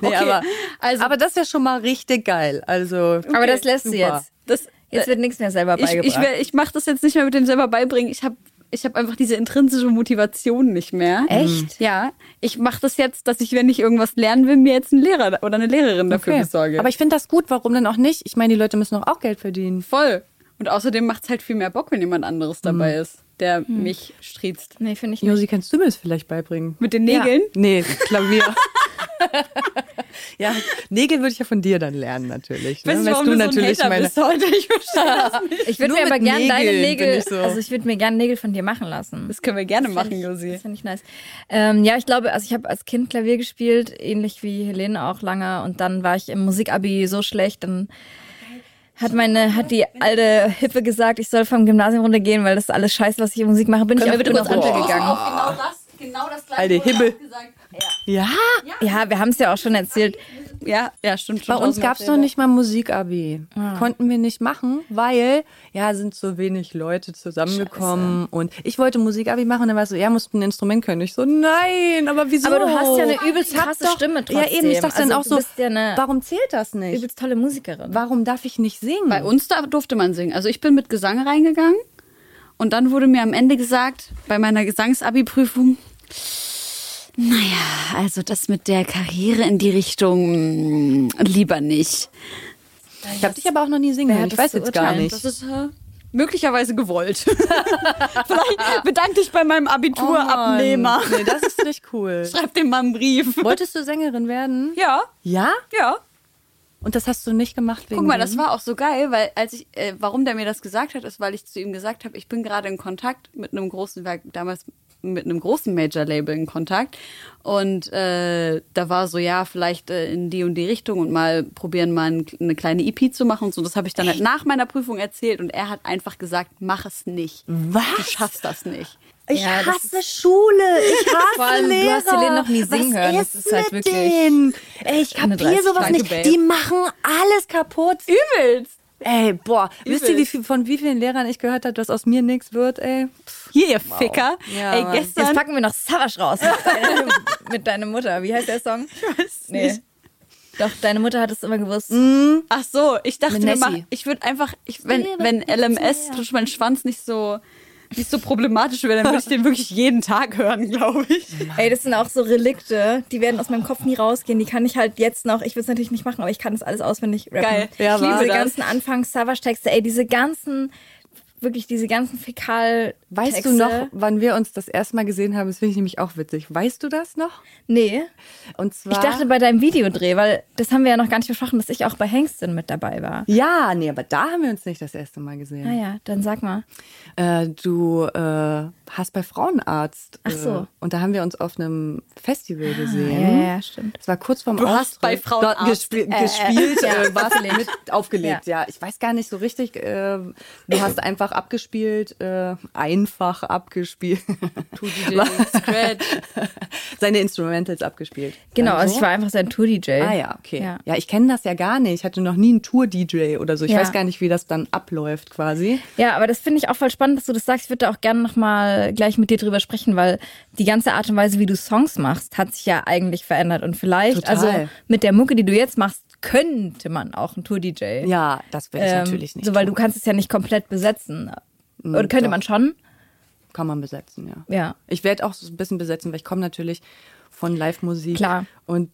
Nee, Okay, aber, also- aber das wäre schon mal richtig geil. Also, Aber das lässt du super. jetzt. das, Jetzt wird nichts mehr selber ich, ich, beigebracht. wär- ich mache das jetzt nicht mehr mit dem selber beibringen. Ich habe ich hab einfach diese intrinsische Motivation nicht mehr. Echt? Ja, ich mache das jetzt, dass ich, wenn ich irgendwas lernen will, mir jetzt einen Lehrer oder eine Lehrerin dafür Okay. besorge. Aber ich finde das gut, warum denn auch nicht? Ich meine, die Leute müssen doch auch Geld verdienen. voll. Und außerdem macht es halt viel mehr Bock, wenn jemand anderes dabei ist, der mich striezt. nee, finde ich nicht. Josi, kannst du mir das vielleicht beibringen? Mit den Nägeln? Nee, Klavier. *laughs* *laughs* ja, Nägel würde ich ja von dir dann lernen, natürlich. Ne? Weißt du, warum du natürlich so ein Hater meine. bist heute? Ich verstehe das *laughs* nicht. Ich würde mir aber mit gern deine Nägel, ich so. also ich würde mir gern Nägel von dir machen lassen. Das können wir gerne machen, Das Josi. finde ich nice. Ähm, ja, ich glaube, also ich habe als Kind Klavier gespielt, ähnlich wie Helene auch lange. Und dann war ich im Musikabi so schlecht, dann hat meine, hat die alte Hippe gesagt, ich soll vom Gymnasium runtergehen, weil das ist alles scheiße, was ich in Musik mache. Bin ich Können auch wir bitte bin kurz auch runtergegangen. Genau das, genau das gleiche. Alte auch gesagt. Ja, Ja, wir haben es ja auch schon erzählt. Ja, ja, stimmt. bei schon uns tausendmal gab es noch nicht mal Musikabi. Ah. Konnten wir nicht machen, weil ja sind so wenig Leute zusammengekommen und ich wollte Musikabi machen und dann war es so, ja, musst ein Instrument können. Ich so, nein, aber wieso? Aber du hast ja eine übelst krasse doch- Stimme trotzdem. Ja, eben, ich dachte dann Also auch du so, bist ja eine warum zählt das nicht? übelst tolle Musikerin. Warum darf ich nicht singen? Bei uns da durfte man singen. Also ich bin mit Gesang reingegangen und dann wurde mir am Ende gesagt, bei meiner Gesangsabi-Prüfung, naja, also das mit der Karriere in die Richtung mh, lieber nicht. ich habe dich aber auch noch nie singen hören. Ich das weiß jetzt gar nicht. Das ist äh, möglicherweise gewollt. *laughs* Vielleicht bedank dich bei meinem Abiturabnehmer. Oh Nee, das ist nicht cool. *laughs* Schreib dem mal einen Brief. Wolltest du Sängerin werden? Ja, Ja? ja. Und das hast du nicht gemacht wegen Guck mal, das war auch so geil, weil als ich, äh, warum der mir das gesagt hat, ist, weil ich zu ihm gesagt habe, ich bin gerade in Kontakt mit einem großen Werk, damals mit einem großen Major-Label in Kontakt. Und äh, da war so, ja, vielleicht äh, in die und die Richtung und mal probieren, mal ein, eine kleine EP zu machen und so. Das habe ich dann halt nach meiner Prüfung erzählt und er hat einfach gesagt, mach es nicht. Was? Du schaffst das nicht. Ich Ja, das hasse Schule. Ich hasse *laughs* Vor allem, du Lehrer. hast Helene noch nie singen Was hören. Das ist ist halt mit wirklich denen? Ey, ich eine kapier sowas nicht. Babe. Die machen alles kaputt. Übelst. Ey, boah, wisst ihr, wie viel, von wie vielen Lehrern ich gehört habe, dass aus mir nichts wird, ey? Hier, ihr Ficker. Ja, Ey, Mann. Jetzt gestern. packen wir noch Savage raus *laughs* mit deiner, Mutter. Wie heißt der Song? Ich weiß nee. nicht. Doch, deine Mutter hat es immer gewusst. Ach so, ich dachte, machen, ich würde einfach, ich, wenn, wenn LMS durch meinen Schwanz nicht so, nicht so problematisch wäre, dann würde ich den wirklich jeden Tag hören, glaube ich. Ey, das sind auch so Relikte, die werden aus meinem Kopf nie rausgehen. Die kann ich halt jetzt noch, ich will es natürlich nicht machen, aber ich kann das alles auswendig rappen. Geil. Ja, ich liebe diese das. ganzen Anfangs-Savage-Texte. Ey, diese ganzen, wirklich diese ganzen fäkal Weißt du noch, wann wir uns das erste Mal gesehen haben? Das finde ich nämlich auch witzig. Weißt du das noch? Nee. Und zwar. Ich dachte bei deinem Videodreh, weil das haben wir ja noch gar nicht besprochen, dass ich auch bei Hengstin mit dabei war. ja, nee, aber da haben wir uns nicht das erste Mal gesehen. Naja, dann sag mal. Äh, du äh, hast bei Frauenarzt. Ach so. Äh, und da haben wir uns auf einem Festival gesehen. Ja, ja, ja, stimmt. Das war kurz vorm Du hast bei Frauenarzt, Dort gespiel äh, gespielt, ja, äh, warst mit aufgelegt, ja. Ich weiß gar nicht so richtig. Äh, du hast einfach abgespielt, äh, einfach abgespielt. DJ, *laughs* Scratch. Seine Instrumentals abgespielt. Genau, also so? ich war einfach sein Tour-DJ. Ah ja, okay. Ja. Ja, ich kenne das ja gar nicht. Ich hatte noch nie einen Tour-DJ oder so. Ich Ja. weiß gar nicht, wie das dann abläuft quasi. Ja, aber das finde ich auch voll spannend, dass du das sagst. Ich würde da auch gerne nochmal gleich mit dir drüber sprechen, weil die ganze Art und Weise, wie du Songs machst, hat sich ja eigentlich verändert. Und vielleicht, Total. also mit der Mucke, die du jetzt machst, könnte man auch ein Tour-DJ. Ja, das will ich Ähm, natürlich nicht. So, weil du tun. kannst es ja nicht komplett besetzen. Oder könnte doch. man schon? Kann man besetzen, ja. Ja. Ich werde auch so ein bisschen besetzen, weil ich komme natürlich von Live-Musik. Klar. Und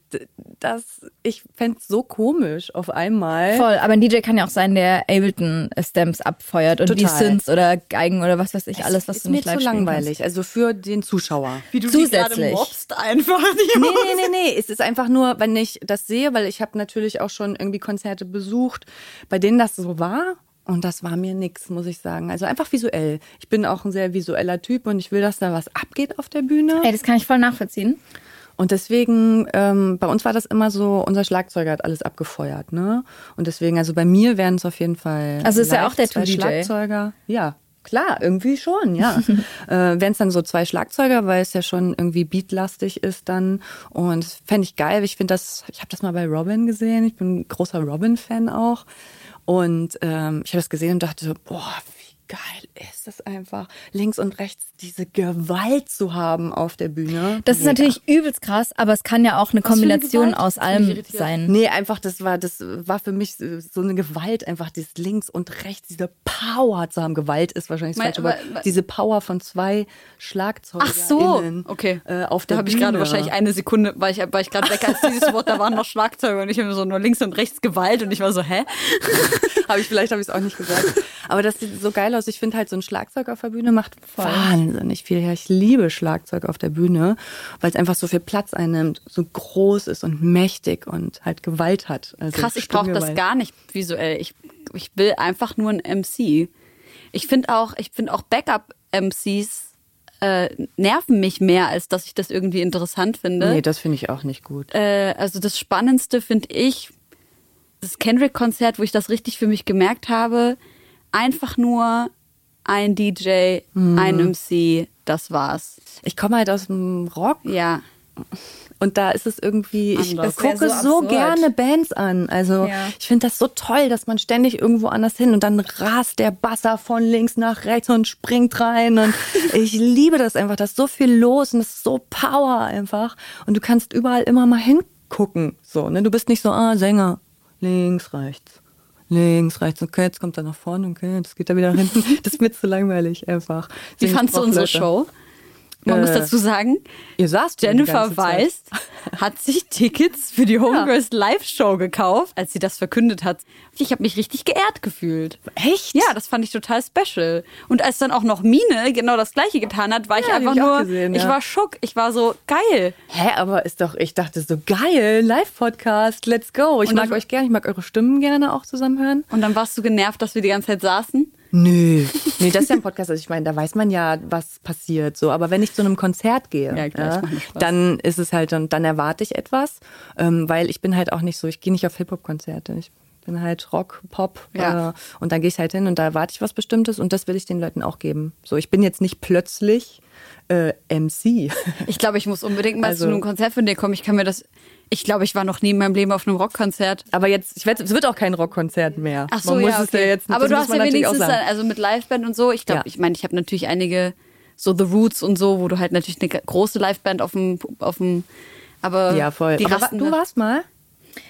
das, ich fände es so komisch auf einmal. Voll, aber ein DJ kann ja auch sein, der Ableton-Stamps abfeuert und die Total. Synths oder Geigen oder was weiß ich, alles, was ist du mir nicht zu live spielen langweilig. Also für den Zuschauer. Wie du die gerade Zusätzlich. mobst einfach. *laughs* Die Nee, nee, nee, nee. Es ist einfach nur, wenn ich das sehe, weil ich habe natürlich auch schon irgendwie Konzerte besucht, bei denen das so war. Und das war mir nix, muss ich sagen. Also einfach visuell. Ich bin auch ein sehr visueller Typ und ich will, dass da was abgeht auf der Bühne. kannst. Ey, das kann ich voll nachvollziehen. Und deswegen, ähm, bei uns war das immer so, unser Schlagzeuger hat alles abgefeuert, ne? Und deswegen, also bei mir wären es auf jeden Fall. Also ist er live auch der zwei? Schlagzeuger. Ja, klar, irgendwie schon, ja. *laughs* äh, wären es dann so zwei Schlagzeuger, weil es ja schon irgendwie beatlastig ist dann. Und fände ich geil. Ich finde das, ich habe das mal bei Robin gesehen. Ich bin ein großer Robin-Fan auch. Und ähm, ich habe das gesehen und dachte so, boah, geil ist das einfach, links und rechts diese Gewalt zu haben auf der Bühne. Das ist Mega. natürlich übelst krass, aber es kann ja auch eine eine Kombination aus allem sein. Nee, einfach, das war, das war für mich so eine Gewalt, einfach dieses links und rechts, diese Power zu haben. Gewalt ist wahrscheinlich das Mein- falsche, aber aber- diese Power von zwei Schlagzeugern. Ach so, okay. Äh, auf da der habe ich gerade wahrscheinlich eine Sekunde, war ich, war ich gerade weg als dieses Wort, da waren noch Schlagzeuge und ich habe so nur links und rechts Gewalt und ich war so, hä? *laughs* habe ich vielleicht habe ich es auch nicht gesagt. Aber das sieht so geil aus. Ich finde halt so ein Schlagzeug auf der Bühne macht wahnsinnig viel her. Ich liebe Schlagzeug auf der Bühne, weil es einfach so viel Platz einnimmt, so groß ist und mächtig und halt Gewalt hat. Also Krass, ich brauche das gar nicht visuell. Ich, ich will einfach nur ein MC. Ich finde auch, ich finde auch Backup-MCs äh, nerven mich mehr, als dass ich das irgendwie interessant finde. Nee, das finde ich auch nicht gut. äh, also das Spannendste finde ich, das Kendrick-Konzert, wo ich das richtig für mich gemerkt habe, einfach nur ein DJ, Mhm. ein MC, das war's. Ich komme halt aus dem Rock Ja. und da ist es irgendwie, ich Anders. gucke Das wär so, so gerne Bands an. Also Ja. ich finde das so toll, dass man ständig irgendwo anders hin und dann rast der Basser von links nach rechts und springt rein und *laughs* ich liebe das einfach. Da ist so viel los und es ist so Power einfach und du kannst überall immer mal hingucken. So, ne? Du bist nicht so, ah, Sänger, links, rechts. Links, rechts, okay, jetzt kommt er nach vorne, okay, jetzt geht er wieder nach hinten. *laughs* Das ist mir zu langweilig einfach. Wie fandst du unsere Leute. Show? Man muss Äh, dazu sagen, Ihr saßt Jennifer. Weist hat sich Tickets für die Homegirls Live-Show gekauft, als sie das verkündet hat. Ich habe mich richtig geehrt gefühlt. Echt? Ja, das fand ich total special. Und als dann auch noch Mine genau das gleiche getan hat, war ich Ja, die einfach ich nur, gesehen, ich ja. war schock. Ich war so geil. Hä, aber ist doch, ich dachte so geil, Live-Podcast, let's go. Ich Und mag euch gerne, ich mag eure Stimmen gerne auch zusammen hören. Und dann warst du genervt, dass wir die ganze Zeit saßen. Nö. Nee, das ist ja ein Podcast, also ich meine, da weiß man ja, was passiert so. Aber wenn ich zu einem Konzert gehe, Ja, klar, nur Spaß. dann ist es halt, dann, dann erwarte ich etwas, ähm, weil ich bin halt auch nicht so, ich gehe nicht auf Hip-Hop-Konzerte. Ich bin halt Rock, Pop Ja. äh, und dann gehe ich halt hin und da erwarte ich was Bestimmtes und das will ich den Leuten auch geben. So, ich bin jetzt nicht plötzlich äh, MC. *laughs* Ich glaube, ich muss unbedingt mal Also- zu einem Konzert von dir kommen. Ich kann mir das. Ich glaube, ich war noch nie in meinem Leben auf einem Rockkonzert. Aber jetzt, ich weiß, es wird auch kein Rockkonzert mehr. Ach so, man muss ja, es okay. ja jetzt Aber du hast ja wenigstens, dann, also mit Liveband und so. Ich glaube, Ja. ich meine, ich habe natürlich einige, so The Roots und so, wo du halt natürlich eine große Liveband auf dem, auf dem, aber Ja, voll. Die Aber rasten du warst mal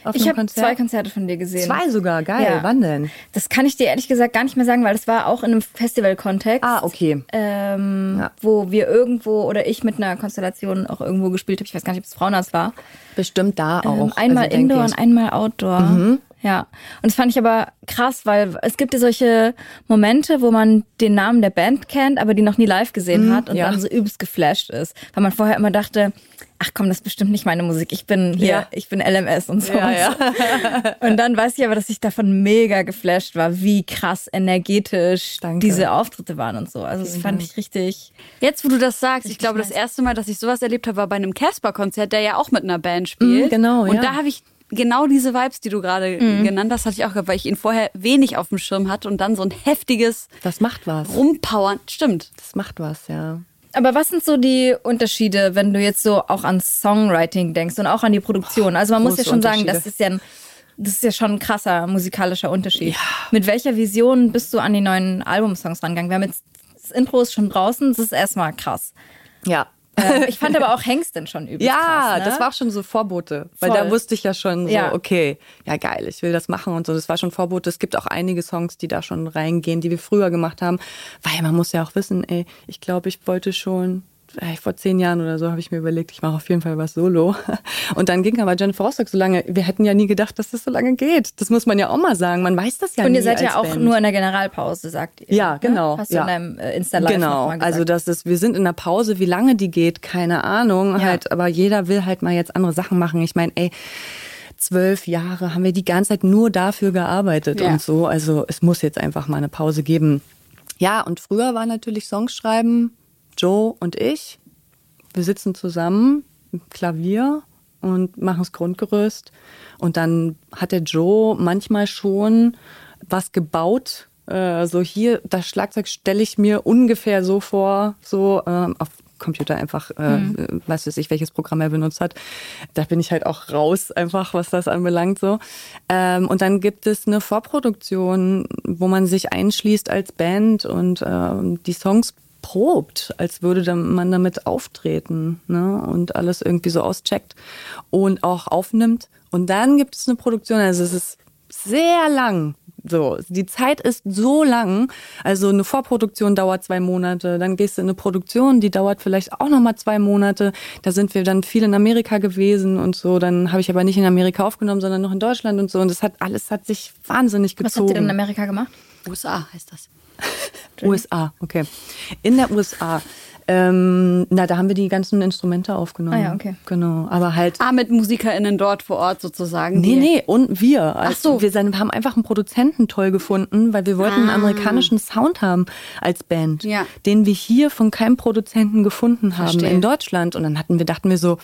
auf Ich habe zwei Konzerte von dir gesehen. Zwei sogar, geil. Ja. Wann denn? Das kann ich dir ehrlich gesagt gar nicht mehr sagen, weil das war auch in einem Festival-Kontext. Ah, okay. Ähm, Ja. Wo wir irgendwo oder ich mit einer Konstellation auch irgendwo gespielt habe. Ich weiß gar nicht, ob es Frauenhaus war. Bestimmt da auch. Ähm, einmal also, Indoor und einmal Outdoor. Ja. Und das fand ich aber krass, weil es gibt ja solche Momente, wo man den Namen der Band kennt, aber die noch nie live gesehen hat und ja. dann so übelst geflasht ist. Weil man vorher immer dachte, ach komm, das ist bestimmt nicht meine Musik. Ich bin hier, Ja. ich bin LMS und so. Ja, und, *laughs* so. und dann weiß ich aber, dass ich davon mega geflasht war, wie krass energetisch Danke. diese Auftritte waren und so. Also das fand ich richtig. Jetzt, wo du das sagst, ich glaube, das nice. erste Mal, dass ich sowas erlebt habe, war bei einem Casper-Konzert, der ja auch mit einer Band spielt. Mm, genau, Und ja. da habe ich genau diese Vibes, die du gerade genannt hast, hatte ich auch gehabt, weil ich ihn vorher wenig auf dem Schirm hatte und dann so ein heftiges Das macht was. Rumpowern. Stimmt. Das macht was, ja. Aber was sind so die Unterschiede, wenn du jetzt so auch an Songwriting denkst und auch an die Produktion? Also man muss ja schon sagen, das ist ja ein, das ist ja schon ein krasser musikalischer Unterschied. Mit welcher Vision bist du an die neuen Albumsongs rangegangen? Wir haben jetzt das Intro ist schon draußen, das ist erstmal krass. Ja. Ähm, ich fand aber auch Hengstin schon übelst Ja, krass. Ne? das war auch schon so Vorbote. Weil Voll. da wusste ich ja schon so, Ja. okay, ja geil, ich will das machen und so. Das war schon Vorbote. Es gibt auch einige Songs, die da schon reingehen, die wir früher gemacht haben. Weil man muss ja auch wissen, ey, ich glaube, ich wollte schon, vor zehn Jahren oder so habe ich mir überlegt, ich mache auf jeden Fall was solo. *laughs* Und dann ging aber Jennifer Rostock so lange. Wir hätten ja nie gedacht, dass das so lange geht. Das muss man ja auch mal sagen. Man weiß das ja Und nie ihr seid ja auch Band. nur in der Generalpause, sagt ihr. Ja, ne? genau. Hast du ja. in deinem äh, Insta-Live Genau, also das ist, wir sind in der Pause, wie lange die geht, keine Ahnung. Ja. Halt, aber jeder will halt mal jetzt andere Sachen machen. Ich meine, ey, zwölf Jahre haben wir die ganze Zeit nur dafür gearbeitet Ja. und so. Also es muss jetzt einfach mal eine Pause geben. Ja, und früher war natürlich Songs schreiben, Joe und ich. Wir sitzen zusammen im Klavier und machen das Grundgerüst. Und dann hat der Joe manchmal schon was gebaut. Äh, so hier, das Schlagzeug stelle ich mir ungefähr so vor, so ähm, auf Computer einfach, äh, Mhm. weiß weiß ich, welches Programm er benutzt hat. Da bin ich halt auch raus, einfach, was das anbelangt. so. Ähm, und dann gibt es eine Vorproduktion, wo man sich einschließt als Band und ähm, die Songs probt, als würde man damit auftreten ne? und alles irgendwie so auscheckt und auch aufnimmt. Und dann gibt es eine Produktion, also es ist sehr lang. So, die Zeit ist so lang. Also eine Vorproduktion dauert zwei Monate, dann gehst du in eine Produktion, die dauert vielleicht auch nochmal zwei Monate. Da sind wir dann viel in Amerika gewesen und so. Dann habe ich aber nicht in Amerika aufgenommen, sondern noch in Deutschland und so. Und das hat alles hat sich wahnsinnig Was habt gezogen. ihr denn in Amerika gemacht? USA heißt das. *laughs* USA, okay. In der USA. Ähm, na, da haben wir die ganzen Instrumente aufgenommen. Ah ja, okay. Genau, aber halt. Ah, mit MusikerInnen dort vor Ort sozusagen. Nee, nee, und wir. Also Ach so. Wir sind, haben einfach einen Produzenten toll gefunden, weil wir wollten einen amerikanischen Sound haben als Band, Ah. Ja. den wir hier von keinem Produzenten gefunden haben Verstehe. in Deutschland. Und dann hatten wir, dachten wir so,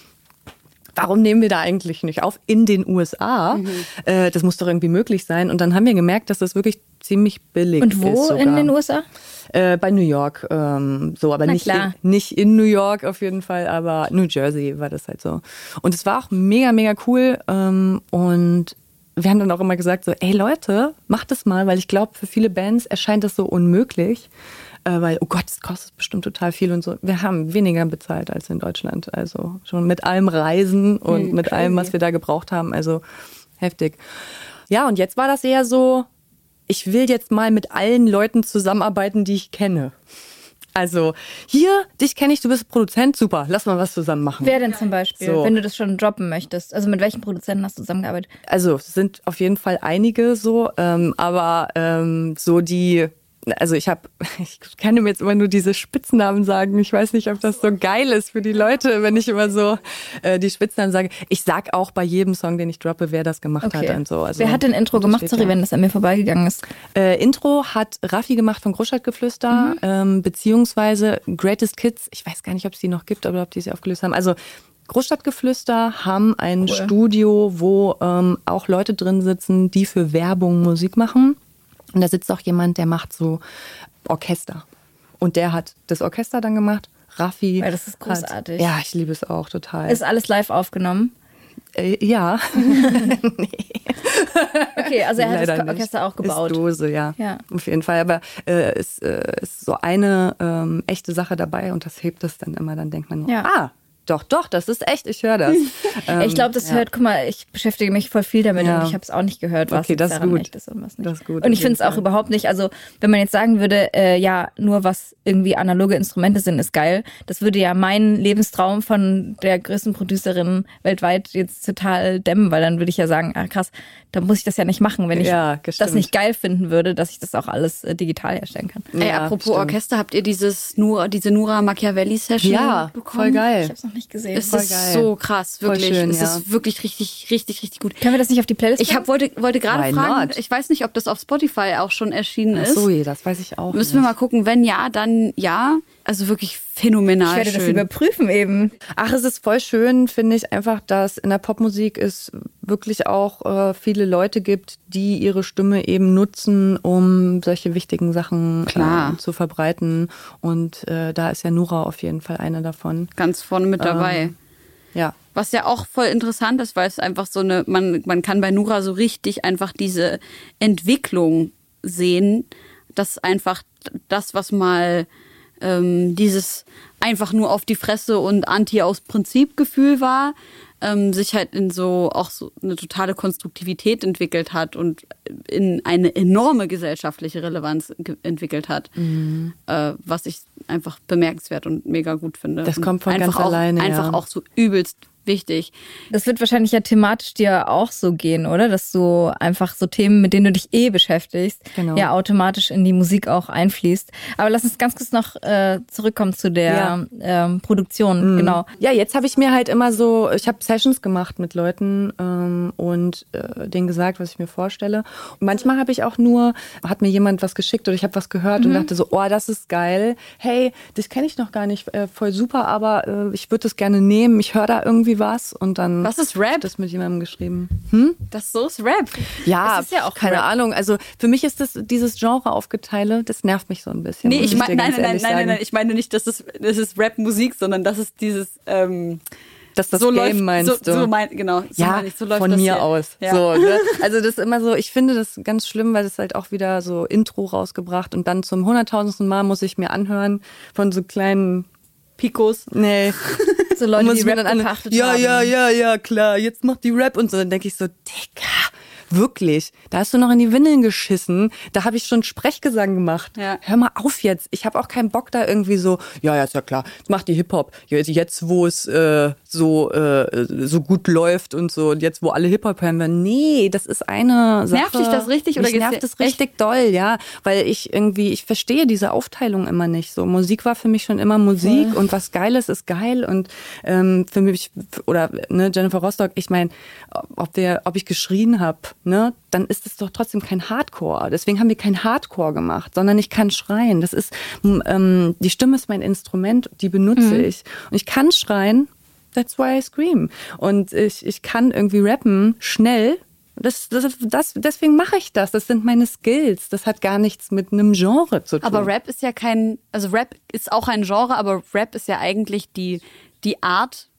warum nehmen wir da eigentlich nicht auf in den USA? Mhm. Äh, das muss doch irgendwie möglich sein. Und dann haben wir gemerkt, dass das wirklich ziemlich billig Und ist. wo sogar. in den USA? Äh, bei New York, ähm, so, aber Na nicht in, nicht in New York auf jeden Fall, aber New Jersey war das halt so. Und es war auch mega, mega cool. Ähm, und wir haben dann auch immer gesagt so, ey Leute, macht das mal, weil ich glaube, für viele Bands erscheint das so unmöglich. Äh, weil, oh Gott, das kostet bestimmt total viel und so. Wir haben weniger bezahlt als in Deutschland. Also schon mit allem Reisen und mit allem, was wir da gebraucht haben. Also heftig. Ja, und jetzt war das eher so, ich will jetzt mal mit allen Leuten zusammenarbeiten, die ich kenne. Also, hier, dich kenne ich, du bist Produzent, super, lass mal was zusammen machen. Wer denn zum Beispiel, So. wenn du das schon droppen möchtest? Also mit welchen Produzenten hast du zusammengearbeitet? Also, es sind auf jeden Fall einige so, ähm, aber ähm, so die, also ich habe, *laughs* ich kann ihm jetzt immer nur diese Spitznamen sagen. Ich weiß nicht, ob das so geil ist für die Leute, wenn ich immer so äh, die Spitznamen sage. Ich sag auch bei jedem Song, den ich droppe, wer das gemacht hat und so. Also, Wer hat denn Intro gemacht? Sorry, ja. wenn das an mir vorbeigegangen ist. Äh, Intro hat Raffi gemacht von Großstadtgeflüster, ähm, beziehungsweise Greatest Kids. Ich weiß gar nicht, ob es die noch gibt oder ob die sie aufgelöst haben. Also Großstadtgeflüster haben ein Studio, wo ähm, auch Leute drin sitzen, die für Werbung Musik machen. Und da sitzt auch jemand, der macht so Orchester. Und der hat das Orchester dann gemacht. Raffi. Weil das ist hat- großartig. ja, ich liebe es auch total. Ist alles live aufgenommen? äh, ja. *laughs* Okay, also er hat Leider das nicht. Orchester auch gebaut. Ist Dose, ja. Ja. Auf jeden Fall. Aber äh, es äh, ist so eine ähm, echte Sache dabei und das hebt es dann immer. Dann denkt man, Ja. ah, doch, doch, das ist echt, ich höre das. *laughs* Ähm, ich glaube, das ja. hört, guck mal, ich beschäftige mich voll viel damit Ja. und ich habe es auch nicht gehört, was Okay, das ist daran gut. echt ist und was nicht. Das ist gut, und ich finde es auch überhaupt nicht, also wenn man jetzt sagen würde, äh, ja, nur was irgendwie analoge Instrumente sind, ist geil, das würde ja meinen Lebenstraum von der größten Producerin weltweit jetzt total dämmen, weil dann würde ich ja sagen, ah krass, da muss ich das ja nicht machen, wenn ich Ja, das nicht geil finden würde, dass ich das auch alles äh, digital herstellen kann. Ey, Ja, apropos stimmt. Orchester, habt ihr dieses Nura, diese Nura Machiavelli Session Ja, bekommen? voll Ich geil. habe es noch nicht gesehen. Es Voll ist geil. so krass, wirklich. schön, es ja. ist wirklich richtig, richtig, richtig gut. Können wir das nicht auf die Playlist Ich hab, wollte, wollte gerade fragen, not? ich weiß nicht, ob das auf Spotify auch schon erschienen Ach ist. so, je, das weiß ich auch. Müssen wir nicht. mal gucken. Wenn ja, dann ja. Also wirklich phänomenal Ich werde das schön. überprüfen eben. Ach, es ist voll schön, finde ich einfach, dass in der Popmusik es wirklich auch äh, viele Leute gibt, die ihre Stimme eben nutzen, um solche wichtigen Sachen Klar. Äh, zu verbreiten. Und äh, da ist ja Nura auf jeden Fall eine davon. Ganz vorne mit dabei. Ja. Was ja auch voll interessant ist, weil es einfach so eine, man, man kann bei Nura so richtig einfach diese Entwicklung sehen, dass einfach das, was mal ähm, dieses einfach nur auf die Fresse und Anti aus Prinzip Gefühl war, ähm, sich halt in so auch so eine totale Konstruktivität entwickelt hat und in eine enorme gesellschaftliche Relevanz entwickelt hat, Mhm. äh, was ich einfach bemerkenswert und mega gut finde. Das kommt von einfach ganz auch, alleine, Einfach ja. auch so übelst wichtig. Das wird wahrscheinlich ja thematisch dir auch so gehen, oder? Dass du einfach so Themen, mit denen du dich eh beschäftigst, Genau. ja automatisch in die Musik auch einfließt. Aber lass uns ganz kurz noch äh, zurückkommen zu der Ja. ähm, Produktion. Genau. Ja, jetzt habe ich mir halt immer so, ich habe Sessions gemacht mit Leuten ähm, und äh, denen gesagt, was ich mir vorstelle. Und manchmal habe ich auch nur, hat mir jemand was geschickt oder ich habe was gehört Mhm. und dachte so, oh, das ist geil. Hey, das kenne ich noch gar nicht, äh, voll super, aber äh, ich würde das gerne nehmen. Ich höre da irgendwie was und dann Was ist Rap? das mit jemandem geschrieben. Das so ist Rap. Ja, ist ja auch keine Rap. Ahnung. Also für mich ist das dieses Genre aufgeteile, das nervt mich so ein bisschen. Nee, ich meine, nein, nein, nein, nein, nein, ich meine nicht, dass es, das ist Rap-Musik, sondern das ist dieses, ähm, Dass das so Game läuft, meinst so, du? so mein, genau, so ja, meine ich, so läuft von das mir hier. aus. Ja. So, ne? *laughs* Also das ist immer so, ich finde das ganz schlimm, weil das halt auch wieder so Intro rausgebracht und dann zum hunderttausendsten Mal muss ich mir anhören von so kleinen Picos. Nee. So Leute, die Rap dann an, gepachtet ja, haben. ja, ja, ja, klar, jetzt macht die Rap und so. Dann denke ich so, Digga, wirklich, da hast du noch in die Windeln geschissen. Da habe ich schon Sprechgesang gemacht. Ja. Hör mal auf jetzt. Ich habe auch keinen Bock da irgendwie so, ja, ja, ist ja klar, jetzt macht die Hip-Hop. Jetzt, wo es äh, so, äh, so gut läuft und so, und jetzt, wo alle Hip-Hop hören werden. Nee, das ist eine Sache. Nervt dich das richtig oder Mich nervt das richtig doll, ja. Weil ich irgendwie, ich verstehe diese Aufteilung immer nicht so. Musik war für mich schon immer Musik und was Geiles ist geil und ähm, für mich, oder ne, Jennifer Rostock, ich meine, ob wir, ob ich geschrien habe, ne, dann ist es doch trotzdem kein Hardcore. Deswegen haben wir kein Hardcore gemacht, sondern ich kann schreien. Das ist, ähm, die Stimme ist mein Instrument, die benutze ich. Und ich kann schreien, that's why I scream. Und ich, ich kann irgendwie rappen, schnell. Das, das, das, deswegen mache ich das. Das sind meine Skills. Das hat gar nichts mit einem Genre zu tun. Aber Rap ist ja kein, also Rap ist auch ein Genre, aber Rap ist ja eigentlich die, die Art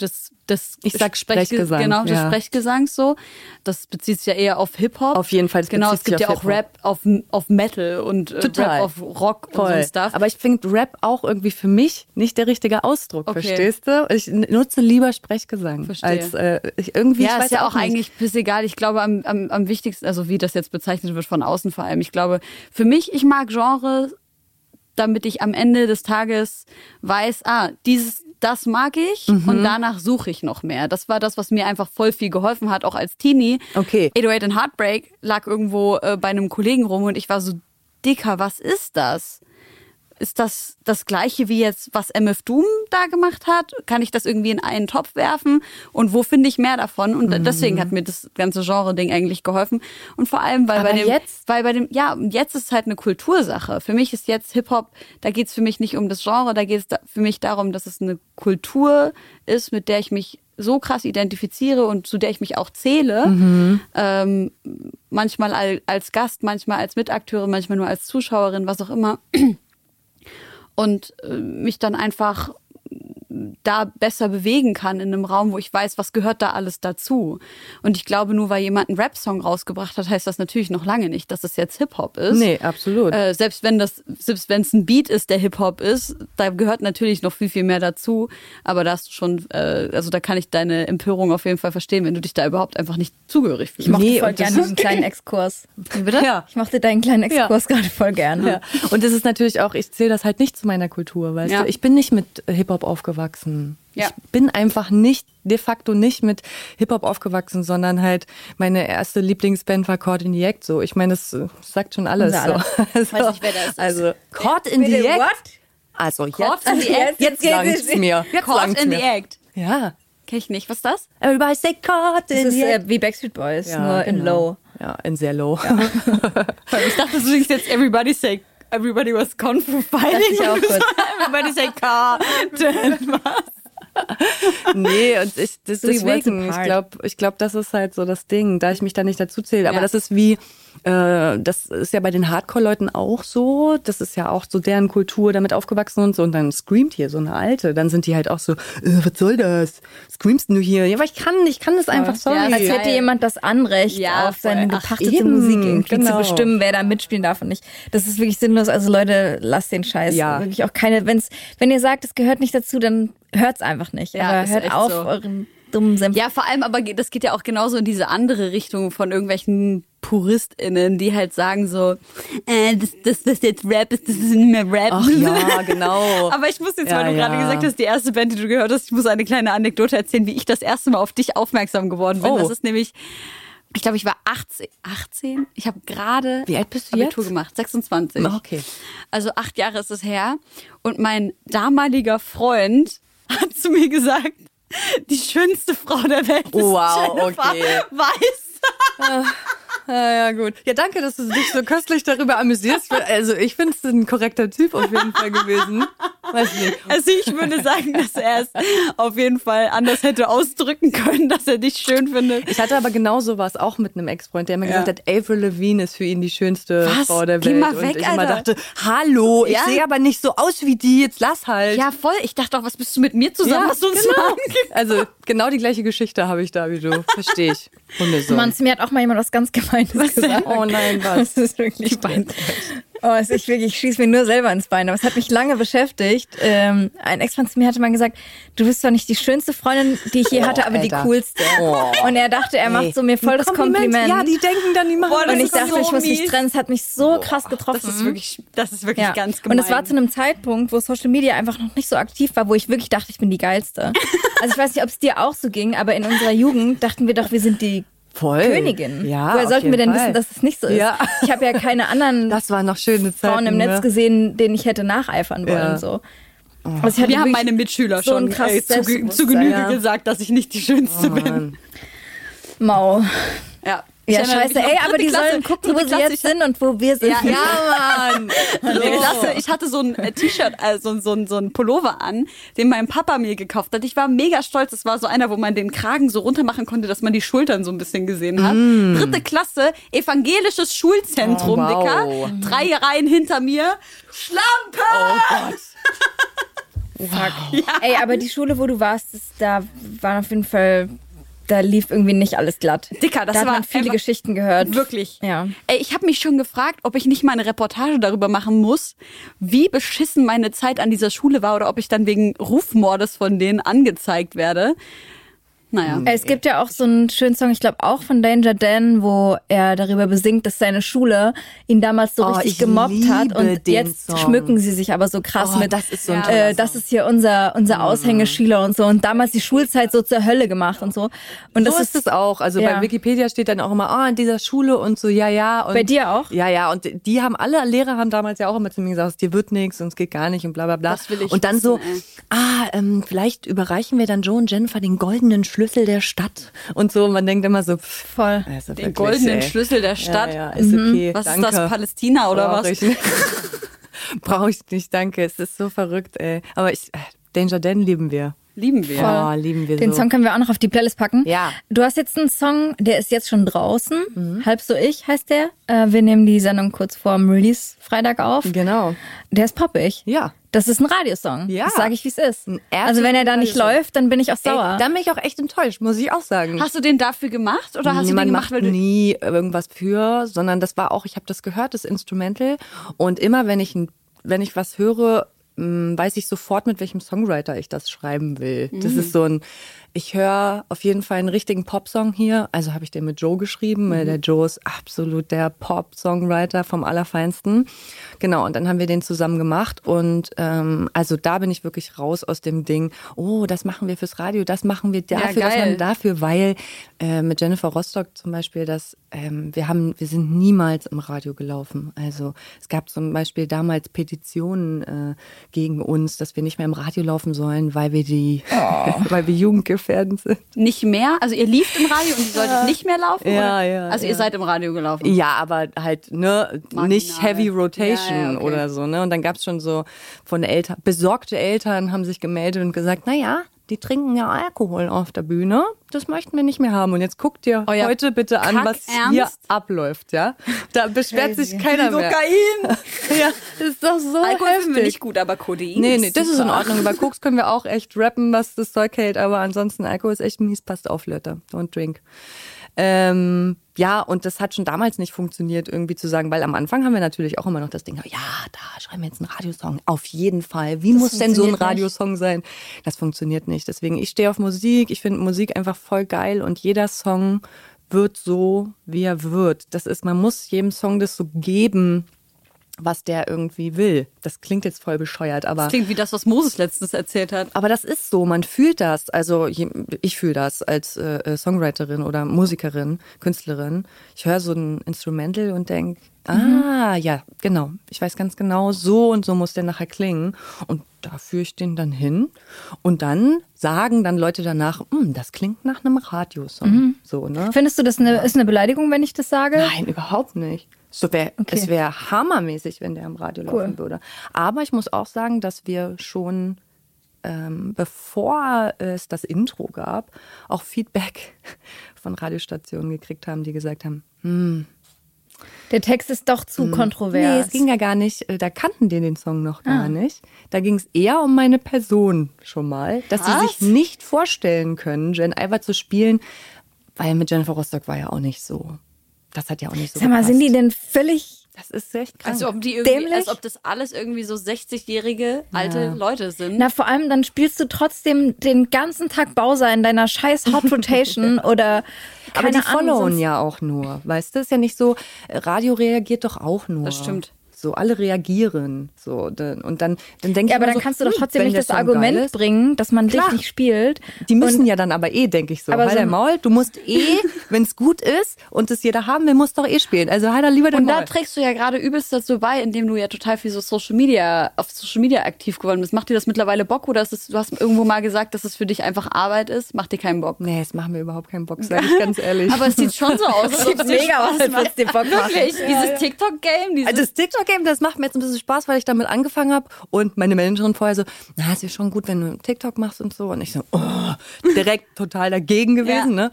des, des Ich sag Sprechge- Sprechgesang, Genau, des ja. Sprechgesangs so. Das bezieht sich ja eher auf Hip-Hop. Auf jeden Fall, Genau, es gibt ja auch. Rap auf, auf Metal und äh, Total. Rap auf Rock Voll. und so Stuff. Aber ich finde Rap auch irgendwie für mich nicht der richtige Ausdruck, Okay. verstehst du? Ich nutze lieber Sprechgesang Verstehe. als äh, ich, irgendwie. ja, ich weiß ist ja auch nicht. eigentlich bis egal. Ich glaube, am, am, am wichtigsten, also wie das jetzt bezeichnet wird von außen vor allem. Ich glaube, für mich, ich mag Genre, damit ich am Ende des Tages weiß, ah, dieses, das mag ich Mhm. und danach suche ich noch mehr. Das war das, was mir einfach voll viel geholfen hat, auch als Teenie. Okay. 808 and Heartbreak lag irgendwo äh, bei einem Kollegen rum und ich war so, Dicker, was ist das? Ist das das gleiche wie jetzt, was MF Doom da gemacht hat? Kann ich das irgendwie in einen Topf werfen? Und wo finde ich mehr davon? Und Mhm. deswegen hat mir das ganze Genre-Ding eigentlich geholfen. Und vor allem, weil Aber bei dem, jetzt- weil bei dem, ja, und jetzt ist halt eine Kultursache. Für mich ist jetzt Hip-Hop, da geht's für mich nicht um das Genre, da geht es da, für mich darum, dass es eine Kultur ist, mit der ich mich so krass identifiziere und zu der ich mich auch zähle. Mhm. Ähm, manchmal al- als Gast, manchmal als Mitakteurin, manchmal nur als Zuschauerin, was auch immer. Und äh, mich dann einfach da besser bewegen kann in einem Raum, wo ich weiß, was gehört da alles dazu. Und ich glaube, nur weil jemand einen Rap-Song rausgebracht hat, heißt das natürlich noch lange nicht, dass es jetzt Hip-Hop ist. Nee, absolut. Äh, selbst wenn das, selbst wenn es ein Beat ist, der Hip-Hop ist, da gehört natürlich noch viel, viel mehr dazu. Aber da hast du schon, äh, also da kann ich deine Empörung auf jeden Fall verstehen, wenn du dich da überhaupt einfach nicht zugehörig fühlst. Ich mochte Nee, voll das gerne diesen kleinen Exkurs. bitte? Ja. Ich mochte deinen kleinen Exkurs gerade voll gerne. Ja. Und es ist natürlich auch, ich zähle das halt nicht zu meiner Kultur, weißt Ja. du? Ich bin nicht mit Hip-Hop aufgewachsen. Ja. Ich bin einfach nicht, de facto nicht mit Hip-Hop aufgewachsen, sondern halt meine erste Lieblingsband war Caught in the Act. So, ich meine, das äh, sagt schon alles. Aller. So. Also, Weiß nicht, wer das ist. Also, Caught in the Act. what? Also, Caught jetzt, in the Act? jetzt Jetzt langt's mir. Jetzt Caught in the mir. Act. Ja. Kenn ich nicht. Was ist das? Everybody say Caught Das in ist the äh, Act. wie Backstreet Boys, Ja, nur in genau. Low. Ja, in sehr low. *laughs* Ich dachte, du singst jetzt Everybody Say, Everybody was Kung Fu Fighting. ich auch kurz. *laughs* Everybody Say Carton. *laughs* Nee, und ich, deswegen, ich glaube, ich glaub, das ist halt so das Ding, da ich mich da nicht dazu zähle. Aber Ja. das ist wie, äh, das ist ja bei den Hardcore-Leuten auch so. Das ist ja auch so deren Kultur, damit aufgewachsen und so. Und dann screamt hier so eine Alte. Dann sind die halt auch so, äh, was soll das? Screamst du hier? Ja, aber ich kann, ich kann das einfach, sorry. Ja, Als hätte jemand das Anrecht, Ja, auf seine voll. Ach, gepachtete eben, Musik irgendwie zu genau. bestimmen, wer da mitspielen darf und nicht. Das ist wirklich sinnlos. Also Leute, lasst den Scheiß. Ja. Wirklich auch keine, wenn's, wenn ihr sagt, es gehört nicht dazu, dann hört's einfach nicht. Ja, hört auf, so. euren dummen Senf. Ja, vor allem, aber das geht ja auch genauso in diese andere Richtung von irgendwelchen PuristInnen, die halt sagen so, äh, das, das, was jetzt Rap ist, das ist nicht mehr Rap. Ach ja, *laughs* genau. Aber ich muss jetzt, Ja, weil du gerade ja. gesagt hast, die erste Band, die du gehört hast, ich muss eine kleine Anekdote erzählen, wie ich das erste Mal auf dich aufmerksam geworden bin. Oh. Das ist nämlich, ich glaube, ich war 18. 18? Ich habe gerade Wie alt bist du Abitur jetzt? gemacht, 26. Okay. Also acht Jahre ist es her. Und mein damaliger Freund *laughs* hat zu mir gesagt, die schönste Frau der Welt Wow, okay. Weiß. Ja, ja, gut. Ja, danke, dass du dich so köstlich darüber amüsierst. Also, ich finde es ein korrekter Typ auf jeden Fall gewesen. Weiß nicht. Also ich würde sagen, dass er es auf jeden Fall anders hätte ausdrücken können, dass er dich schön findet. Ich hatte aber genau sowas auch mit einem Ex-Freund, der mir Ja. gesagt hat, Avril Lavigne ist für ihn die schönste Was? Frau der Geh Welt. mal weg, und ich immer Alter. dachte, hallo, ich Ja? sehe aber nicht so aus wie die, jetzt lass halt. Ja, voll. Ich dachte auch, was bist du mit mir zusammen? Hast du uns genau. Also genau die gleiche Geschichte habe ich da wie du. Verstehe ich. Hundesohn. Mann, zu mir hat auch mal jemand was ganz Gemeines gesagt. Oh nein, was? *laughs* Das ist wirklich Bein. Oh, es ist wirklich, ich schieße mir nur selber ins Bein. Aber es hat mich lange beschäftigt. Ähm, ein Ex-Freund zu mir hatte mal gesagt, du bist zwar nicht die schönste Freundin, die ich je hatte, aber Alter. die coolste. Und er dachte, er macht so mir voll das Kompliment. Ja, die denken dann, die machen Boah, und ich dachte, so ich muss mich trennen. Es hat mich so krass getroffen. Das ist wirklich, das ist wirklich ja. ganz gemein. Und es war zu einem Zeitpunkt, wo Social Media einfach noch nicht so aktiv war, wo ich wirklich dachte, ich bin die geilste. *laughs* also ich weiß nicht, ob es dir auch so ging, aber in unserer Jugend dachten wir doch, wir sind die Voll. Königin. Ja, Woher sollten wir denn Fall. wissen, dass es nicht so ist? Ja. Ich habe ja keine anderen *laughs* Das war noch schöne Zeit. Frauen im Netz gesehen, denen ich hätte nacheifern wollen. Ja. So. Also ich Mir haben meine Mitschüler so schon ey, zu, zu Genüge ja. gesagt, dass ich nicht die Schönste bin. Mau. Ja, Ja, scheiße. Ey, aber die Klasse, sollen gucken, wo sie jetzt sind und wo wir sind. Ja, ja. Mann. *laughs* Dritte Klasse, ich hatte so ein äh, T-Shirt, also so ein, so ein Pullover an, den mein Papa mir gekauft hat. Ich war mega stolz. Es war so einer, wo man den Kragen so runter machen konnte, dass man die Schultern so ein bisschen gesehen hat. Dritte Klasse, evangelisches Schulzentrum, Oh, wow. Dicker. Drei Reihen hinter mir. Schlampe! Oh Gott. *laughs* Ey, aber die Schule, wo du warst, das, da waren auf jeden Fall, da lief irgendwie nicht alles glatt. Dicker, das da hat war man viele Geschichten gehört. Wirklich. Ja. Ey, ich habe mich schon gefragt, ob ich nicht mal eine Reportage darüber machen muss, wie beschissen meine Zeit an dieser Schule war oder ob ich dann wegen Rufmordes von denen angezeigt werde. Naja. Es gibt ja auch so einen schönen Song, ich glaube auch von Danger Dan, wo er darüber besingt, dass seine Schule ihn damals so Oh, richtig ich gemobbt hat und jetzt Song. schmücken sie sich aber so krass Oh, mit, das ist so ein äh, das ist hier unser unser Aushängeschüler und so und damals die Schulzeit so zur Hölle gemacht und so. Und das so ist es auch. Also ja. bei Wikipedia steht dann auch immer, ah, in dieser Schule und so, ja, ja. Und Bei dir auch? Ja, ja. Und die haben alle Lehrer haben damals ja auch immer zu mir gesagt, dir wird nichts und es geht gar nicht und bla bla bla. Das will ich und dann wissen, so, ey. ah, ähm, vielleicht überreichen wir dann Joe und Jennifer den goldenen Schlüssel der Stadt und so. Man denkt immer so, pff, voll. also Den wirklich, goldenen ey. Schlüssel der Stadt. Ja, ja, ist okay. Was danke. ist das, Palästina oder *laughs* Brauch was? Ich. Brauche ich nicht, danke. Es ist so verrückt, ey. Aber ich, äh, Danger Dan lieben wir. Lieben wir. Oh, lieben wir Den so. Song können wir auch noch auf die Playlist packen. Ja. Du hast jetzt einen Song, der ist jetzt schon draußen. Mhm. Halb so ich heißt der. Äh, wir nehmen die Sendung kurz vor dem Release Freitag auf. Genau. Der ist poppig. Ja. Das ist ein Radiosong. Ja. Das sage ich, wie es ist. Also wenn er da nicht Radiosong. läuft, dann bin ich auch sauer. Ey, dann bin ich auch echt enttäuscht, muss ich auch sagen. Hast du den dafür gemacht oder hast du den gemacht, macht weil du nie irgendwas für, sondern das war auch, ich habe das gehört, das Instrumental. Und immer wenn ich, wenn ich was höre, weiß ich sofort, mit welchem Songwriter ich das schreiben will. Das Mhm. ist so ein, ich höre auf jeden Fall einen richtigen Popsong hier. Also habe ich den mit Joe geschrieben, weil Mhm. der Joe ist absolut der Pop-Songwriter vom Allerfeinsten. Genau, und dann haben wir den zusammen gemacht. Und ähm, also da bin ich wirklich raus aus dem Ding, oh, das machen wir fürs Radio, das machen wir dafür, das geil. machen wir dafür, weil äh, mit Jennifer Rostock zum Beispiel, dass ähm, wir haben, wir sind niemals im Radio gelaufen. Also es gab zum Beispiel damals Petitionen äh, gegen uns, dass wir nicht mehr im Radio laufen sollen, weil wir die, *laughs* weil wir jugendgefährdend sind. nicht mehr? Also ihr lieft im Radio und ihr solltet nicht mehr laufen? Ja, oder? ja, Also ja. ihr seid im Radio gelaufen? Ja, aber halt, ne, Marginal. nicht Heavy Rotation Ja, ja, okay. oder so, ne? Und dann gab's schon so von Eltern, besorgte Eltern haben sich gemeldet und gesagt, na ja, die trinken ja Alkohol auf der Bühne. Das möchten wir nicht mehr haben. Und jetzt guckt ihr Euer heute bitte an, was Kackernst? hier abläuft, ja? Da beschwert sich keiner mehr. Kokain! *laughs* Ja, das ist doch so Alkohol finden wir heftig. nicht gut, aber Codein Nee, nee, das ist in super. Ordnung. Über *laughs* Koks können wir auch echt rappen, was das Zeug hält, aber ansonsten Alkohol ist echt mies, passt auf, Leute. Don't drink. Ähm, ja, und das hat schon damals nicht funktioniert, irgendwie zu sagen, weil am Anfang haben wir natürlich auch immer noch das Ding, ja, da schreiben wir jetzt einen Radiosong. Auf jeden Fall. Wie muss denn so ein funktioniert nicht. Radiosong sein? Das funktioniert nicht. Deswegen, ich stehe auf Musik, ich finde Musik einfach voll geil und jeder Song wird so, wie er wird. Das ist, man muss jedem Song das so geben, was der irgendwie will. Das klingt jetzt voll bescheuert, aber Das klingt wie das, was Moses letztens erzählt hat. aber das ist so, man fühlt das. Also ich fühle das als äh, Songwriterin oder Musikerin, Künstlerin. Ich höre so ein Instrumental und denke, ah, ja, genau. Ich weiß ganz genau, so und so muss der nachher klingen. Und da führe ich den dann hin. Und dann sagen dann Leute danach, "Hm, das klingt nach einem Radiosong. So, ne? Findest du das eine, ist eine Beleidigung, wenn ich das sage? Nein, überhaupt nicht. So wär, Okay. Es wäre hammermäßig, wenn der im Radio Cool. laufen würde. Aber ich muss auch sagen, dass wir schon, ähm, bevor es das Intro gab, auch Feedback *laughs* von Radiostationen gekriegt haben, die gesagt haben, Der Text ist doch zu nee, kontrovers. es ging ja gar nicht, äh, da kannten die den Song noch gar nicht. Da ging es eher um meine Person schon mal, dass sie sich nicht vorstellen können, Jen Iver zu spielen, weil mit Jennifer Rostock war ja auch nicht so. Das hat ja auch nicht so Sag mal, sind die gepasst. denn völlig Das ist echt krank. Also ob die irgendwie, Dämlich? als ob das alles irgendwie so 60-jährige alte Leute sind. Na, vor allem dann spielst du trotzdem den ganzen Tag Bowser in deiner scheiß Hot *laughs* Rotation oder Aber keine die followen Ahnung, sonst- ja auch nur. Weißt du, ist ja nicht so, Radio reagiert doch auch nur. Das stimmt. So, alle reagieren. So, dann- und dann, dann denke ich Ja, aber immer dann so, kannst du doch hm, trotzdem nicht der das Song Argument bringen, dass man dich Klar. nicht spielt. Die müssen Und- ja dann aber eh, denke ich so. Aber halt so- dein Maul, du musst eh, *laughs* wenn es gut ist und es jeder haben will, musst doch eh spielen. Also halt lieber dein Und da Maul. trägst du ja gerade übelst dazu bei, indem du ja total viel so Social Media, auf Social Media aktiv geworden bist. Macht dir das mittlerweile Bock oder ist es, du hast irgendwo mal gesagt, dass es für dich einfach Arbeit ist? Macht dir keinen Bock? Nee, es macht mir überhaupt keinen Bock, sage *laughs* ich ganz ehrlich. Aber es sieht schon so aus, *laughs* es dir mega aus, macht. würd's dir Bock machen. Wirklich, dieses TikTok-Game, dieses Also das TikTok-Game, das macht mir jetzt ein bisschen Spaß, weil ich damit angefangen habe und meine Managerin vorher so, na, ist ja schon gut, wenn du TikTok machst und so. Und ich so, oh, direkt total dagegen gewesen, Ja. ne?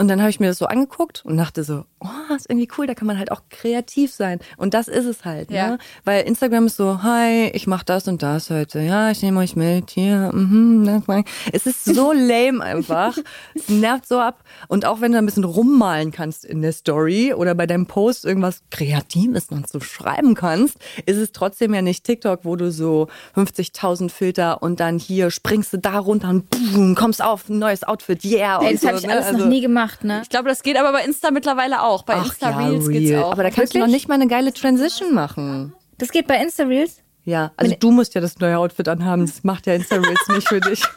Und dann habe ich mir das so angeguckt und dachte so, oh, ist irgendwie cool, da kann man halt auch kreativ sein. Und das ist es halt, Ja. ne? Weil Instagram ist so, hi, ich mache das und das heute. Ja, ich nehme euch mit. Hier, mhm, das ich. Es ist so *laughs* lame einfach. es nervt so ab. Und auch wenn du ein bisschen rummalen kannst in der Story oder bei deinem Post irgendwas Kreatives noch so schreiben kannst, ist es trotzdem ja nicht TikTok, wo du so 50.000 Filter und dann hier springst du da runter und boom, kommst auf, ein neues Outfit, yeah. Das so, habe ich ne? alles Also- noch nie gemacht, ne? Ich glaube, das geht aber bei Insta mittlerweile auch. Bei Ach Insta ja, Reels geht's real. auch. Aber da kannst du noch nicht mal eine geile Transition machen. Das geht bei Insta Reels. Ja, also du musst ja das neue Outfit anhaben. Das macht ja Insta Reels nicht für dich. *laughs*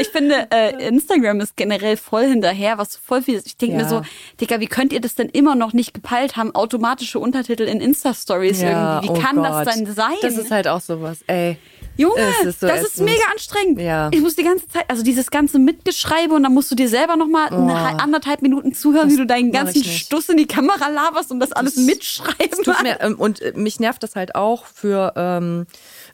Ich finde, äh, Instagram ist generell voll hinterher, was voll viel ist. Ich denke Ja. mir so, Digga, wie könnt ihr das denn immer noch nicht gepeilt haben? Automatische Untertitel in Insta-Stories irgendwie. Wie oh kann Gott. das denn sein? Das ist halt auch sowas. Ey, Junge, ist so das ist mega anstrengend. Ja. Ich muss die ganze Zeit, also dieses ganze Mitgeschreibe und dann musst du dir selber nochmal eine anderthalb Minuten zuhören, wie du deinen ganzen. Stuss in die Kamera laberst und das alles tut mir, ähm, und äh, mich nervt das halt auch für ähm,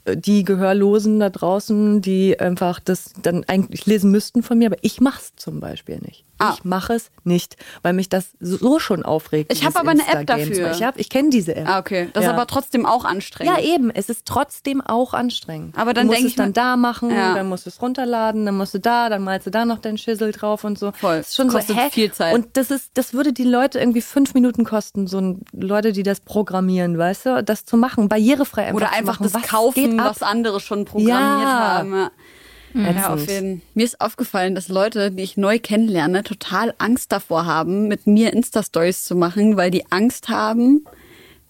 die Gehörlosen da draußen, die einfach das dann eigentlich lesen müssten von mir, aber ich mach's zum Beispiel nicht. Ah. Ich mache es nicht, weil mich das so schon aufregt. Ich hab dieses aber eine App dafür. Ich, hab, ich kenne diese App. Ah, okay. Das ja. ist aber trotzdem auch anstrengend. Ja, eben. Es ist trotzdem auch anstrengend. Aber dann du musst denk es ich dann mir- da machen, Ja. dann musst du es runterladen, dann musst du da, dann malst du da noch deinen Schissel drauf und so. Voll. Das ist schon Kostet so, hä? viel Zeit. Und das ist, das würde die Leute irgendwie fünf Minuten kosten, so ein, Leute, die das programmieren, weißt du, das zu machen, barrierefrei einfach Oder zu einfach machen. das Was kaufen, was andere schon programmiert Ja. haben. Ja. Ja, auf jeden. Mir ist aufgefallen, dass Leute, die ich neu kennenlerne, total Angst davor haben, mit mir Insta-Stories zu machen, weil die Angst haben,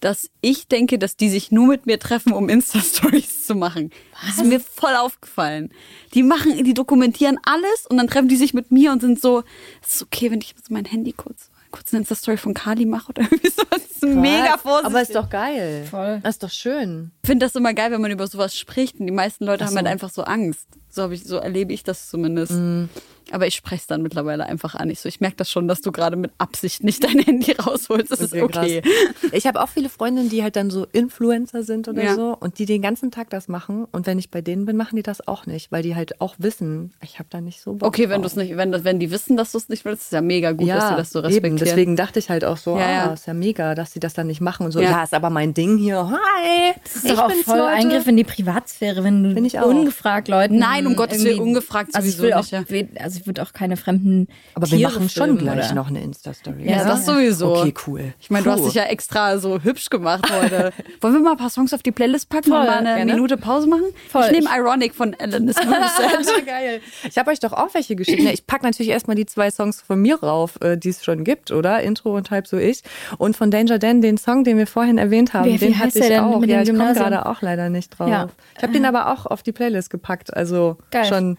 dass ich denke, dass die sich nur mit mir treffen, um Insta-Stories zu machen. Das ist mir voll aufgefallen. Die machen, die dokumentieren alles und dann treffen die sich mit mir und sind so, es ist okay, wenn ich jetzt mein Handy kurz, kurz eine Insta-Story von Kali mache oder *laughs* irgendwie so. Das ist mega vorsichtig. Aber ist doch geil. Voll. Das ist doch schön. Ich finde das immer geil, wenn man über sowas spricht und die meisten Leute haben halt einfach so Angst. So, ich, so erlebe ich das zumindest. Mhm. Aber ich spreche es dann mittlerweile einfach an. Ich, so, ich merke das schon, dass du gerade mit Absicht nicht dein Handy rausholst. Das ist okay. krass. *laughs* Ich habe auch viele Freundinnen, die halt dann so Influencer sind oder Ja. so und die den ganzen Tag das machen. Und wenn ich bei denen bin, machen die das auch nicht, weil die halt auch wissen, ich habe da nicht so Bock Okay, wenn du es nicht, wenn, das- wenn die wissen, dass du es nicht willst, ist ja mega gut, dass sie das so respektieren. Eben, deswegen dachte ich halt auch so, Ja, ah, ja. ist ja mega, dass sie das dann nicht machen und so. Ja. Ja, ist aber mein Ding hier. Hi, Das ist doch auch voll Eingriff in die Privatsphäre, wenn du ich ungefragt Leuten. Nein, um Gottes Willen, ungefragt also ich sowieso will auch, nicht, ja. Also ich würde auch keine fremden. Aber wir Tiere machen schon filmen, gleich oder? noch eine Insta-Story. Ja, Ja, das sowieso. Okay, cool. Ich meine, du hast dich ja extra so hübsch gemacht heute. *laughs* Wollen wir mal ein paar Songs auf die Playlist packen und Voll, mal eine gerne. Minute Pause machen? Voll. Ich nehme Ironic von Alanis *laughs* Morissette. Geil. Ich habe euch doch auch welche geschickt. Ich packe natürlich erstmal die zwei Songs von mir rauf, äh, die es schon gibt, oder? Intro und halb so ich. Und von Danger Dan, den Song, den wir vorhin erwähnt haben, Wie- wie den heißt hatte ich der denn auch. mit ja, dem ich komme gerade auch leider nicht drauf. Ja. Ich habe den aber auch auf die Playlist gepackt. Also Geil. schon.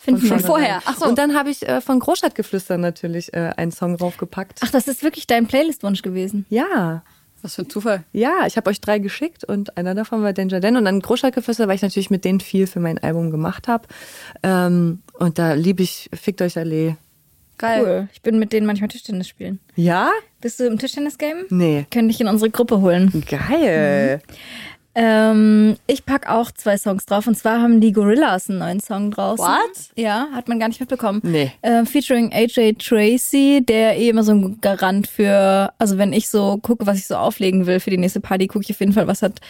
Finden wir. vorher. Ach so. Und dann habe ich äh, von Großstadtgeflüster natürlich äh, einen Song draufgepackt. Ach, das ist wirklich dein Playlist-Wunsch gewesen. Ja. Was für ein Zufall. Ja, ich habe euch drei geschickt und einer davon war Danger Dan und dann Großstadtgeflüster, weil ich natürlich mit denen viel für mein Album gemacht habe. Ähm, und da liebe ich Fickt euch Allee. Geil. Cool. Ich bin mit denen manchmal Tischtennis spielen. Ja? Bist du im Tischtennis-Game? Nee. Könnte ich in unsere Gruppe holen. Geil. Ähm, ich pack auch zwei Songs drauf. Und zwar haben die Gorillas einen neuen Song draußen. What? Ja, hat man gar nicht mitbekommen. Nee. Äh, featuring AJ Tracy, der eh immer so ein Garant für, also wenn ich so gucke, was ich so auflegen will für die nächste Party, gucke ich auf jeden Fall, was hat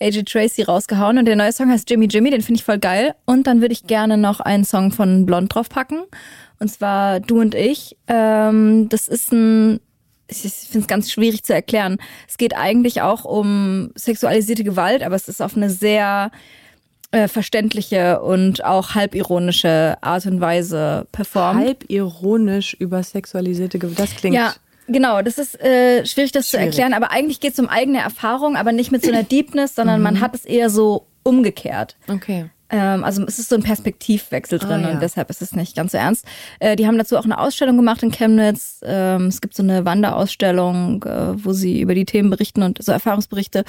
AJ Tracy rausgehauen. Und der neue Song heißt Jimmy Jimmy, den finde ich voll geil. Und dann würde ich gerne noch einen Song von Blond draufpacken. Und zwar Du und ich. Ähm, das ist ein ich finde es ganz schwierig zu erklären. Es geht eigentlich auch um sexualisierte Gewalt, aber es ist auf eine sehr äh, verständliche und auch halbironische Art und Weise performt. Halb ironisch über sexualisierte Gewalt. Das klingt. Ja, genau. Das ist äh, schwierig, das Schwierig. zu erklären. Aber eigentlich geht es um eigene Erfahrung, aber nicht mit so einer *clears throat* Deepness, sondern Mhm. man hat es eher so umgekehrt. Okay. Ähm, also es ist so ein Perspektivwechsel drin Ah, ja. und deshalb ist es nicht ganz so ernst. Äh, die haben dazu auch eine Ausstellung gemacht in Chemnitz. Ähm, es gibt so eine Wanderausstellung, äh, wo sie über die Themen berichten und so Erfahrungsberichte.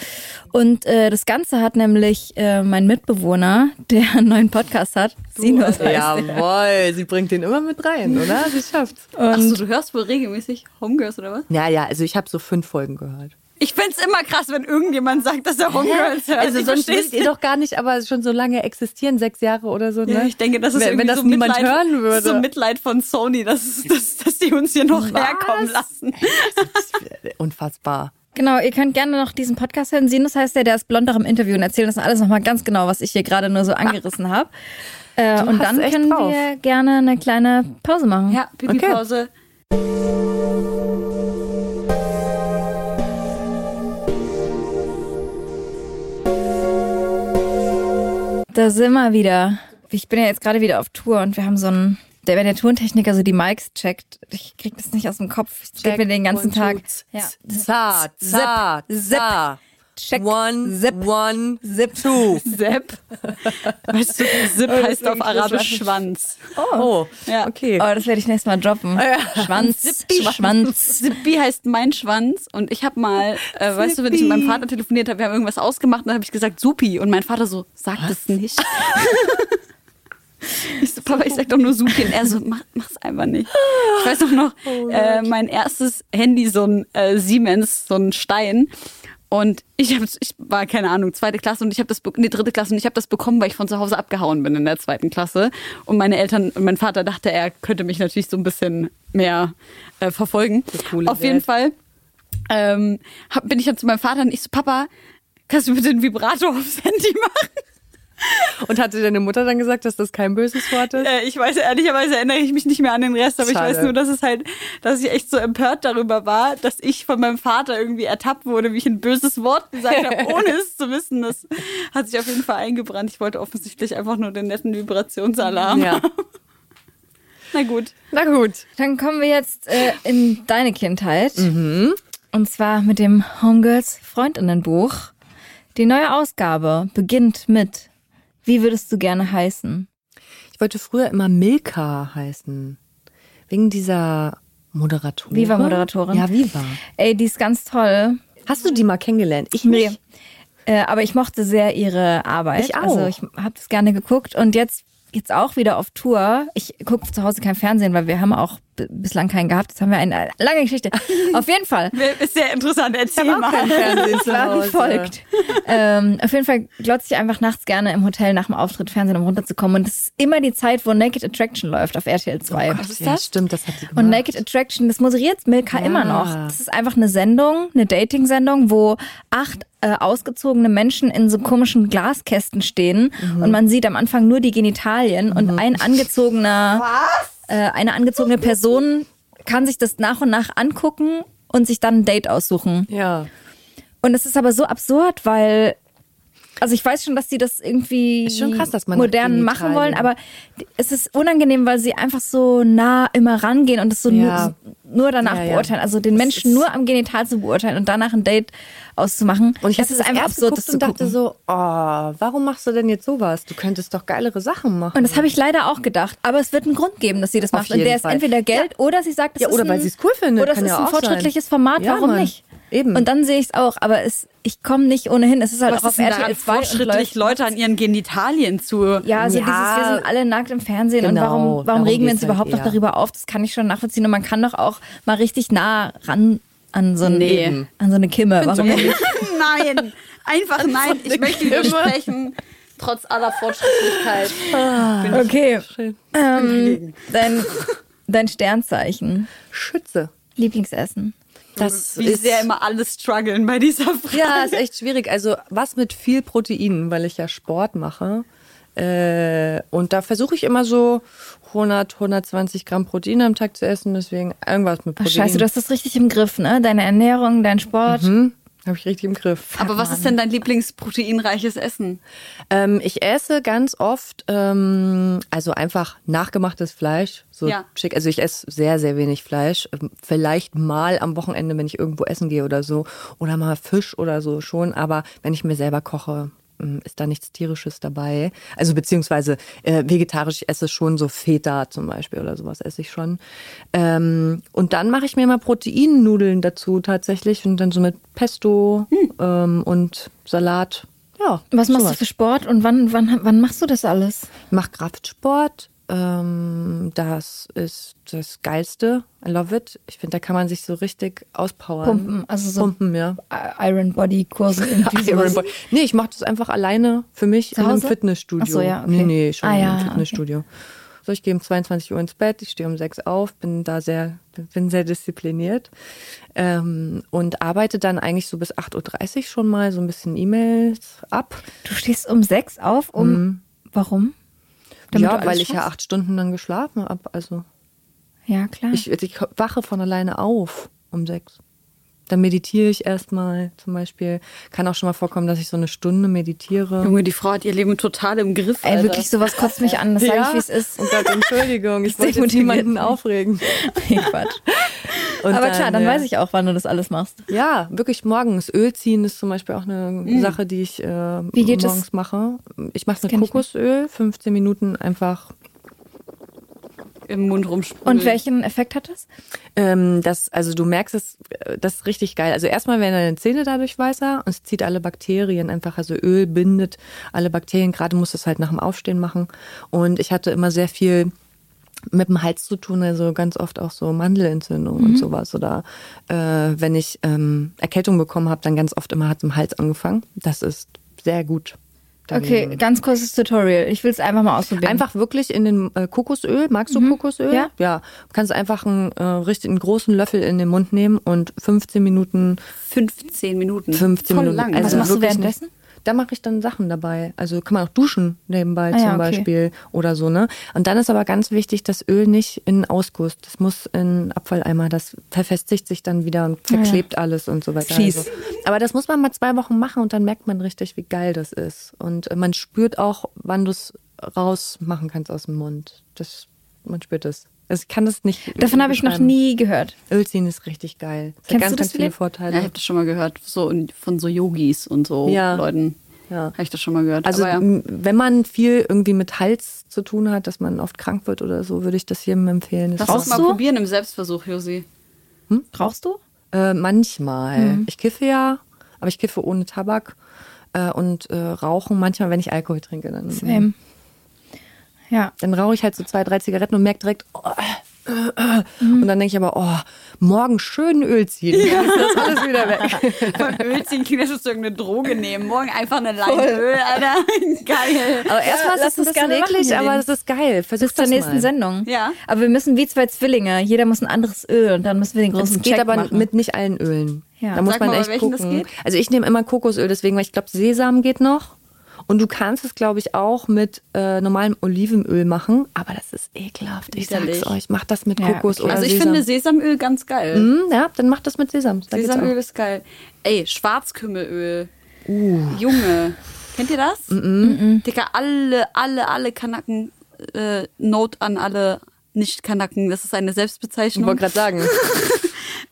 Und äh, das Ganze hat nämlich äh, mein Mitbewohner, der *laughs* einen neuen Podcast hat, Sinus heißt der. Jawohl, sie bringt den immer mit rein, oder? Sie schafft's. Achso, du hörst wohl regelmäßig Homegirls oder was? Ja, ja, also ich habe so fünf Folgen gehört. Ich find's immer krass, wenn irgendjemand sagt, dass er Homegirls hört. Also Ich sonst würdet ihr doch gar nicht, aber schon so lange existieren, sechs Jahre oder so. Ne? Ja, ich denke, das ist wenn, irgendwie wenn das so niemand Mitleid, hören würde. So Mitleid von Sony, dass, dass, dass die uns hier noch herkommen lassen. *laughs* Unfassbar. Genau, ihr könnt gerne noch diesen Podcast hören. Sinus heißt der, der ist blond auch im Interview und erzählt das alles nochmal ganz genau, was ich hier gerade nur so angerissen habe. Äh, und hast dann können drauf. wir gerne eine kleine Pause machen. Ja, Pipi-Pause. Da sind wir wieder. Ich bin ja jetzt gerade wieder auf Tour und wir haben so einen, der, wenn der Tontechniker so die Mics checkt, ich krieg das nicht aus dem Kopf. Ich check mir den ganzen Tag. Ja. Za, za, Zip, za. Check, One, zip, one, zip. two. *laughs* Sepp. Weißt du, Zip heißt auf Arabisch Schwanz. Oh, Ja. okay. Oh, das werde ich nächstes Mal droppen. Schwanz, Schwanz. Zippy heißt mein Schwanz und ich habe mal, äh, weißt du, wenn ich mit meinem Vater telefoniert habe, wir haben irgendwas ausgemacht und dann habe ich gesagt Supi und mein Vater so, sag das nicht. *laughs* ich so, Papa, ich sag doch nur Supi und er so, mach, mach's einfach nicht. Ich weiß auch noch, äh, mein erstes Handy, so ein äh, Siemens, so ein Stein und ich hab, ich war keine Ahnung zweite Klasse und ich habe das nee, dritte Klasse und ich habe das bekommen, weil ich von zu Hause abgehauen bin in der zweiten Klasse und meine Eltern und mein Vater dachte, er könnte mich natürlich so ein bisschen mehr äh, verfolgen. Auf jeden Welt. Fall ähm, hab, bin ich dann zu meinem Vater und ich so Papa, kannst du bitte den Vibrator aufs Handy machen? Und hatte deine Mutter dann gesagt, dass das kein böses Wort ist? Äh, ich weiß, ehrlicherweise erinnere ich mich nicht mehr an den Rest, aber ich Schade. weiß nur, dass es halt, dass ich echt so empört darüber war, dass ich von meinem Vater irgendwie ertappt wurde, wie ich ein böses Wort gesagt habe, *laughs* ohne es zu wissen. Das hat sich auf jeden Fall eingebrannt. Ich wollte offensichtlich einfach nur den netten Vibrationsalarm. Ja. *laughs* Na gut. Na gut. Dann kommen wir jetzt äh, in deine Kindheit. Mhm. Und zwar mit dem Homegirls Freundinnenbuch. Die neue Ausgabe beginnt mit Wie würdest du gerne heißen? Ich wollte früher immer Milka heißen. Wegen dieser Moderatorin. Viva-Moderatorin. Ja, Viva. Ey, die ist ganz toll. Hast du die mal kennengelernt? Ich Nee. nicht. Äh, aber ich mochte sehr ihre Arbeit. Ich auch. Also ich habe das gerne geguckt und jetzt jetzt auch wieder auf Tour. Ich gucke zu Hause kein Fernsehen, weil wir haben auch bislang keinen gehabt. Jetzt haben wir eine lange Geschichte. *laughs* auf jeden Fall. Ist sehr interessant. Erzähl mal. War wie *laughs* Hause. folgt. ähm, auf jeden Fall glotze ich einfach nachts gerne im Hotel nach dem Auftritt Fernsehen, um runterzukommen. Und es ist immer die Zeit, wo Naked Attraction läuft auf RTL 2. Was ist das? Ja, stimmt, das hat die gemacht. Und Naked Attraction, das moderiert Milka Ja. immer noch. Das ist einfach eine Sendung, eine Dating-Sendung, wo acht äh, ausgezogene Menschen in so komischen Glaskästen stehen und man sieht am Anfang nur die Genitalien und ein angezogener, äh, eine angezogene Person kann sich das nach und nach angucken und sich dann ein Date aussuchen. Ja. Und es ist aber so absurd, weil also ich weiß schon, dass die das irgendwie krass, modern machen wollen, aber es ist unangenehm, weil sie einfach so nah immer rangehen und es so Ja. nur, nur danach Ja, ja. beurteilen. Also den Menschen nur am Genital zu beurteilen und danach ein Date auszumachen. Und ich es ist einfach absurd, das zu und dachte gucken. so, oh, warum machst du denn jetzt sowas? Du könntest doch geilere Sachen machen. und das habe ich leider auch gedacht. Aber es wird einen Grund geben, dass sie das Auf macht. Und der ist Fall. entweder Geld oder sie sagt, es Ja, ist oder ein, weil sie es cool findet. Oder es ist ja ein auch sein. fortschrittliches Format. Ja, Warum Mann. nicht? Eben. Und dann sehe ich es auch. Aber es, ich komme nicht ohnehin. Es ist halt Was auch auf ist denn RTL daran 2 und fortschrittlich, Leute an ihren Genitalien zu... Ja, also Ja. dieses, wir sind alle nackt im Fernsehen und Genau, warum, warum darum regen wir uns halt überhaupt noch eher. darüber auf? Das kann ich schon nachvollziehen und man kann doch auch mal richtig nah ran an so, ein, Nee. an so eine Kimme. Warum nicht? *laughs* nein, einfach nein. Ich möchte widersprechen. Trotz aller Fortschrittlichkeit. Okay. Ähm, dein, *laughs* dein Sternzeichen. Schütze. Lieblingsessen. Das Wie ist sehr immer alles strugglen bei dieser Frage. Ja, ist echt schwierig. Also was mit viel Protein, weil ich ja Sport mache. Äh, und da versuche ich immer so 100, 120 Gramm Protein am Tag zu essen. Deswegen irgendwas mit Ach, Protein. scheiße, du hast das richtig im Griff, ne? Deine Ernährung, dein Sport. hm? Habe ich richtig im Griff. Aber was ist denn dein Lieblingsproteinreiches Essen? Ähm, ich esse ganz oft, ähm, also einfach nachgemachtes Fleisch. So Ja. schick. Also ich esse sehr, sehr wenig Fleisch. Ähm, Vielleicht mal am Wochenende, wenn ich irgendwo essen gehe oder so. Oder mal Fisch oder so schon. Aber wenn ich mir selber koche, ist da nichts Tierisches dabei. Also beziehungsweise äh, vegetarisch ich esse schon so Feta zum Beispiel oder sowas esse ich schon. Ähm, und dann mache ich mir mal Proteinnudeln dazu tatsächlich und dann so mit Pesto ähm, und Salat. Ja. Was machst sowas. du für Sport und wann, wann, wann machst du das alles? Ich mache Kraftsport, ähm, das ist das Geilste. I love it. Ich finde, da kann man sich so richtig auspowern. Pumpen, also so Pumpen, ja. Iron Body Kurse *laughs* irgendwie Iron. Boy. Nee, ich mache das einfach alleine für mich Zu in einem Hause? Fitnessstudio. Ach so, ja, okay. Nee, nee, schon Ah, in ja, einem Fitnessstudio. So, ich gehe um 22 Uhr ins Bett, ich stehe um 6 auf, bin da sehr, bin sehr diszipliniert ähm, und arbeite dann eigentlich so bis 8.30 Uhr schon mal so ein bisschen E-Mails ab. Du stehst um sechs auf, um warum? Ja, weil ich ja acht Stunden dann geschlafen habe. Also Ja, klar. ich, ich wache von alleine auf um sechs. Dann meditiere ich erstmal zum Beispiel. Kann auch schon mal vorkommen, dass ich so eine Stunde meditiere. Junge, die Frau hat ihr Leben total im Griff. Ey, Alter. wirklich, sowas kotzt mich an. Das sage ich, wie es ist. Oh Gott, Entschuldigung, ich wollte jetzt demotiviert niemanden aufregen. *laughs* Nee, Quatsch. Und Aber klar, dann ja. weiß ich auch, wann du das alles machst. Ja, wirklich morgens. Öl ziehen ist zum Beispiel auch eine Sache, die ich äh, Wie geht das? morgens mache. Ich mache es mit. Kokosöl, 15 Minuten einfach. Im Mund rumsprühen. Und welchen Effekt hat das? Ähm, das, also du merkst es, äh, das ist richtig geil. Also erstmal werden deine Zähne dadurch weißer und es zieht alle Bakterien einfach. Also Öl bindet alle Bakterien. Gerade musst du es halt nach dem Aufstehen machen. Und ich hatte immer sehr viel mit dem Hals zu tun, also ganz oft auch so Mandelentzündung Mhm. und sowas. Oder äh, wenn ich ähm, Erkältung bekommen habe, dann ganz oft immer hat es im Hals angefangen. Das ist sehr gut. Okay, ganz kurzes Tutorial. Ich will es einfach mal ausprobieren. Einfach wirklich in den äh, Kokosöl. Magst du Kokosöl? Mhm. Ja. Ja. Kannst einfach einen, äh, richtig, einen großen Löffel in den Mund nehmen und 15 Minuten, 15 Minuten. 15 Voll Minuten. lang. Was Also machst du währenddessen? Da mache ich dann Sachen dabei. Also kann man auch duschen nebenbei Ah ja, zum okay. Beispiel oder so, ne? Und dann ist aber ganz wichtig, das Öl nicht in Ausguss. Das muss in Abfalleimer. Das verfestigt sich dann wieder und verklebt alles und so weiter. Fies. Also. Aber das muss man mal zwei Wochen machen und dann merkt man richtig, wie geil das ist. Und man spürt auch, wann du es rausmachen kannst aus dem Mund. Das, man spürt es. Also ich kann das nicht. Davon habe ich noch nie gehört. Ölziehen ist richtig geil. Es Kennst hat du ganz, das, ganz viele? Vorteile. Ja, ich habe das schon mal gehört. So von so Yogis und so Ja. Leuten. Ja. Habe ich das schon mal gehört. Also Aber ja. wenn man viel irgendwie mit Hals zu tun hat, dass man oft krank wird oder so, würde ich das jedem empfehlen. Das ist uns mal du? probieren im Selbstversuch, Josi. Rauchst du? Äh, manchmal. Mhm. Ich kiffe ja, aber ich kiffe ohne Tabak äh, und äh, rauchen manchmal, wenn ich Alkohol trinke. Dann, Same. Ja. dann rauche ich halt so zwei, drei Zigaretten und merke direkt, oh, äh, äh. und dann denke ich aber, oh, morgen schön Öl ziehen. Dann ist das alles wieder weg. *laughs* Von Öl ziehen klingt, als würdest du irgendeine Droge nehmen. Morgen einfach eine Leine Öl, Alter. *laughs* Geil. Aber erstmal lass ist es ein bisschen machen, eklig, aber das ist geil. Versuch Bis zur das nächsten mal. Sendung. Ja. Aber wir müssen wie zwei Zwillinge. Jeder muss ein anderes Öl und dann müssen wir den großen geht Check aber machen. mit nicht allen Ölen. Ja. Da muss Sag man mal, echt das gucken. geht. Also ich nehme immer Kokosöl, deswegen, weil ich glaube, Sesam geht noch. Und du kannst es, glaube ich, auch mit äh, normalem Olivenöl machen. Aber das ist ekelhaft. Ich Widerlich. sag's euch, macht das mit Ja, Kokos okay. oder Also ich Sesam. finde Sesamöl ganz geil. Hm, ja, dann macht das mit Sesam. Da Sesamöl ist geil. Ey, Schwarzkümmelöl. Uh. Junge. Kennt ihr das? Dicker, alle, alle, alle Kanaken, äh, Note an alle Nicht-Kanaken. Das ist eine Ich Selbstbezeichnung. wollte gerade sagen. *laughs*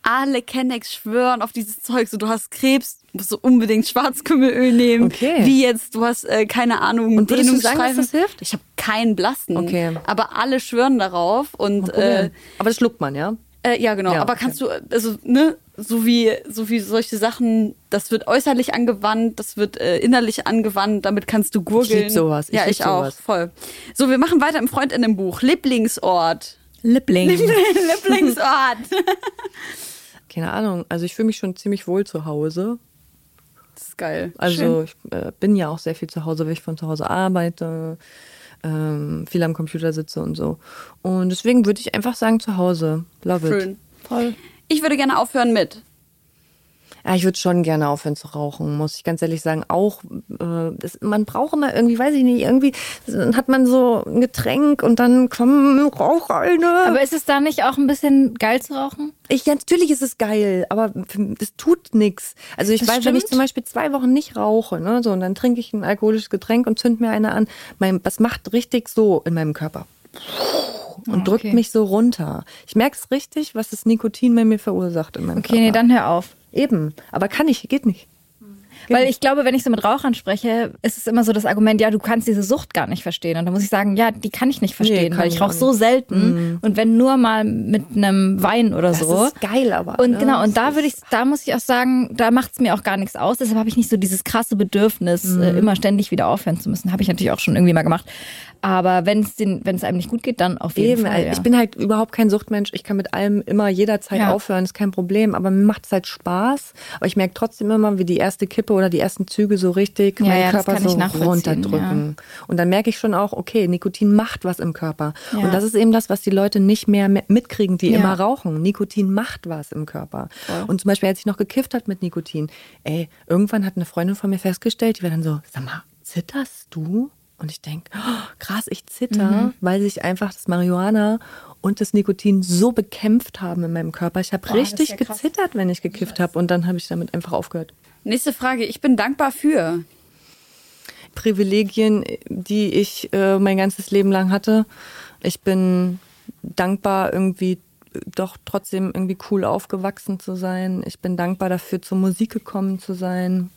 alle Kennex schwören auf dieses Zeug. So, du hast Krebs, musst du unbedingt Schwarzkümmelöl nehmen. Okay. Wie jetzt, du hast, äh, keine Ahnung, Und würdest du sagen, dass das hilft? Ich habe keinen blassen. Okay. Aber alle schwören darauf. Und äh, aber das schluckt man, ja? äh, ja, genau. Ja, Aber okay. kannst du, also, ne, so wie, so wie solche Sachen, das wird äußerlich angewandt, das wird äh, innerlich angewandt, damit kannst du gurgeln. lieb sowas, ich ja, ich auch, sowas. voll. So, wir machen weiter im Freundinnenbuch. Lieblingsort. Liebling. *laughs* Lieblingsort. *laughs* Keine Ahnung. Also ich fühle mich schon ziemlich wohl zu Hause. Das ist geil. Also ich äh, bin ja auch sehr viel zu Hause, weil ich von zu Hause arbeite, ähm, viel am Computer sitze und so. Und deswegen würde ich einfach sagen zu Hause. Love it. Schön. Voll. Ich würde gerne aufhören mit. Ja, ich würde schon gerne aufhören zu rauchen, muss ich ganz ehrlich sagen. Auch, äh, das, man braucht immer irgendwie, weiß ich nicht, irgendwie dann hat man so ein Getränk und dann komm, rauch eine. Aber ist es da nicht auch ein bisschen geil zu rauchen? Ich, ja, natürlich ist es geil, aber das tut nichts. Also ich Das weiß, wenn ich stimmt. zum Beispiel zwei Wochen nicht rauche, ne, so, und dann trinke ich ein alkoholisches Getränk und zünd mir eine an, mein, das macht richtig so in meinem Körper. Und Ah, drückt okay. mich so runter. Ich merke es richtig, was das Nikotin bei mir verursacht in meinem Okay, nee, Körper. dann hör auf. Eben, aber kann ich, geht nicht. Weil ich glaube, wenn ich so mit Rauchern spreche, ist es immer so das Argument, ja, du kannst diese Sucht gar nicht verstehen. Und da muss ich sagen, ja, die kann ich nicht verstehen, kann weil ich rauche auch so selten. Und wenn nur mal mit einem Wein oder Das so. ist geil, aber. Und ne? genau, und da Das würde ich, da muss ich auch sagen, da macht es mir auch gar nichts aus. Deshalb habe ich nicht so dieses krasse Bedürfnis, äh, Mhm. immer ständig wieder aufhören zu müssen. Habe ich natürlich auch schon irgendwie mal gemacht. Aber wenn es einem nicht gut geht, dann auf jeden Eben, Fall. Ja. ich bin halt überhaupt kein Suchtmensch. Ich kann mit allem immer jederzeit Ja. aufhören, ist kein Problem. Aber mir macht es halt Spaß. Aber ich merke trotzdem immer, wie die erste Kippe oder die ersten Züge so richtig Ja, meinen ja, Körper so runterdrücken. Und dann merke ich schon auch, okay, Nikotin macht was im Körper. Ja. Und das ist eben das, was die Leute nicht mehr me- mitkriegen, die Ja. immer rauchen. Nikotin macht was im Körper. Und zum Beispiel, als ich noch gekifft habe mit Nikotin, ey, irgendwann hat eine Freundin von mir festgestellt, die war dann so, sag mal, zitterst du? Und ich denke, oh, krass, ich zitter, Mhm. weil sich einfach das Marihuana und das Nikotin so bekämpft haben in meinem Körper. Ich habe richtig ja gezittert, wenn ich gekifft habe. Und dann habe ich damit einfach aufgehört. Nächste Frage. Ich bin dankbar für. Privilegien, die ich äh, mein ganzes Leben lang hatte. Ich bin dankbar, irgendwie doch trotzdem irgendwie cool aufgewachsen zu sein. Ich bin dankbar dafür, zur Musik gekommen zu sein.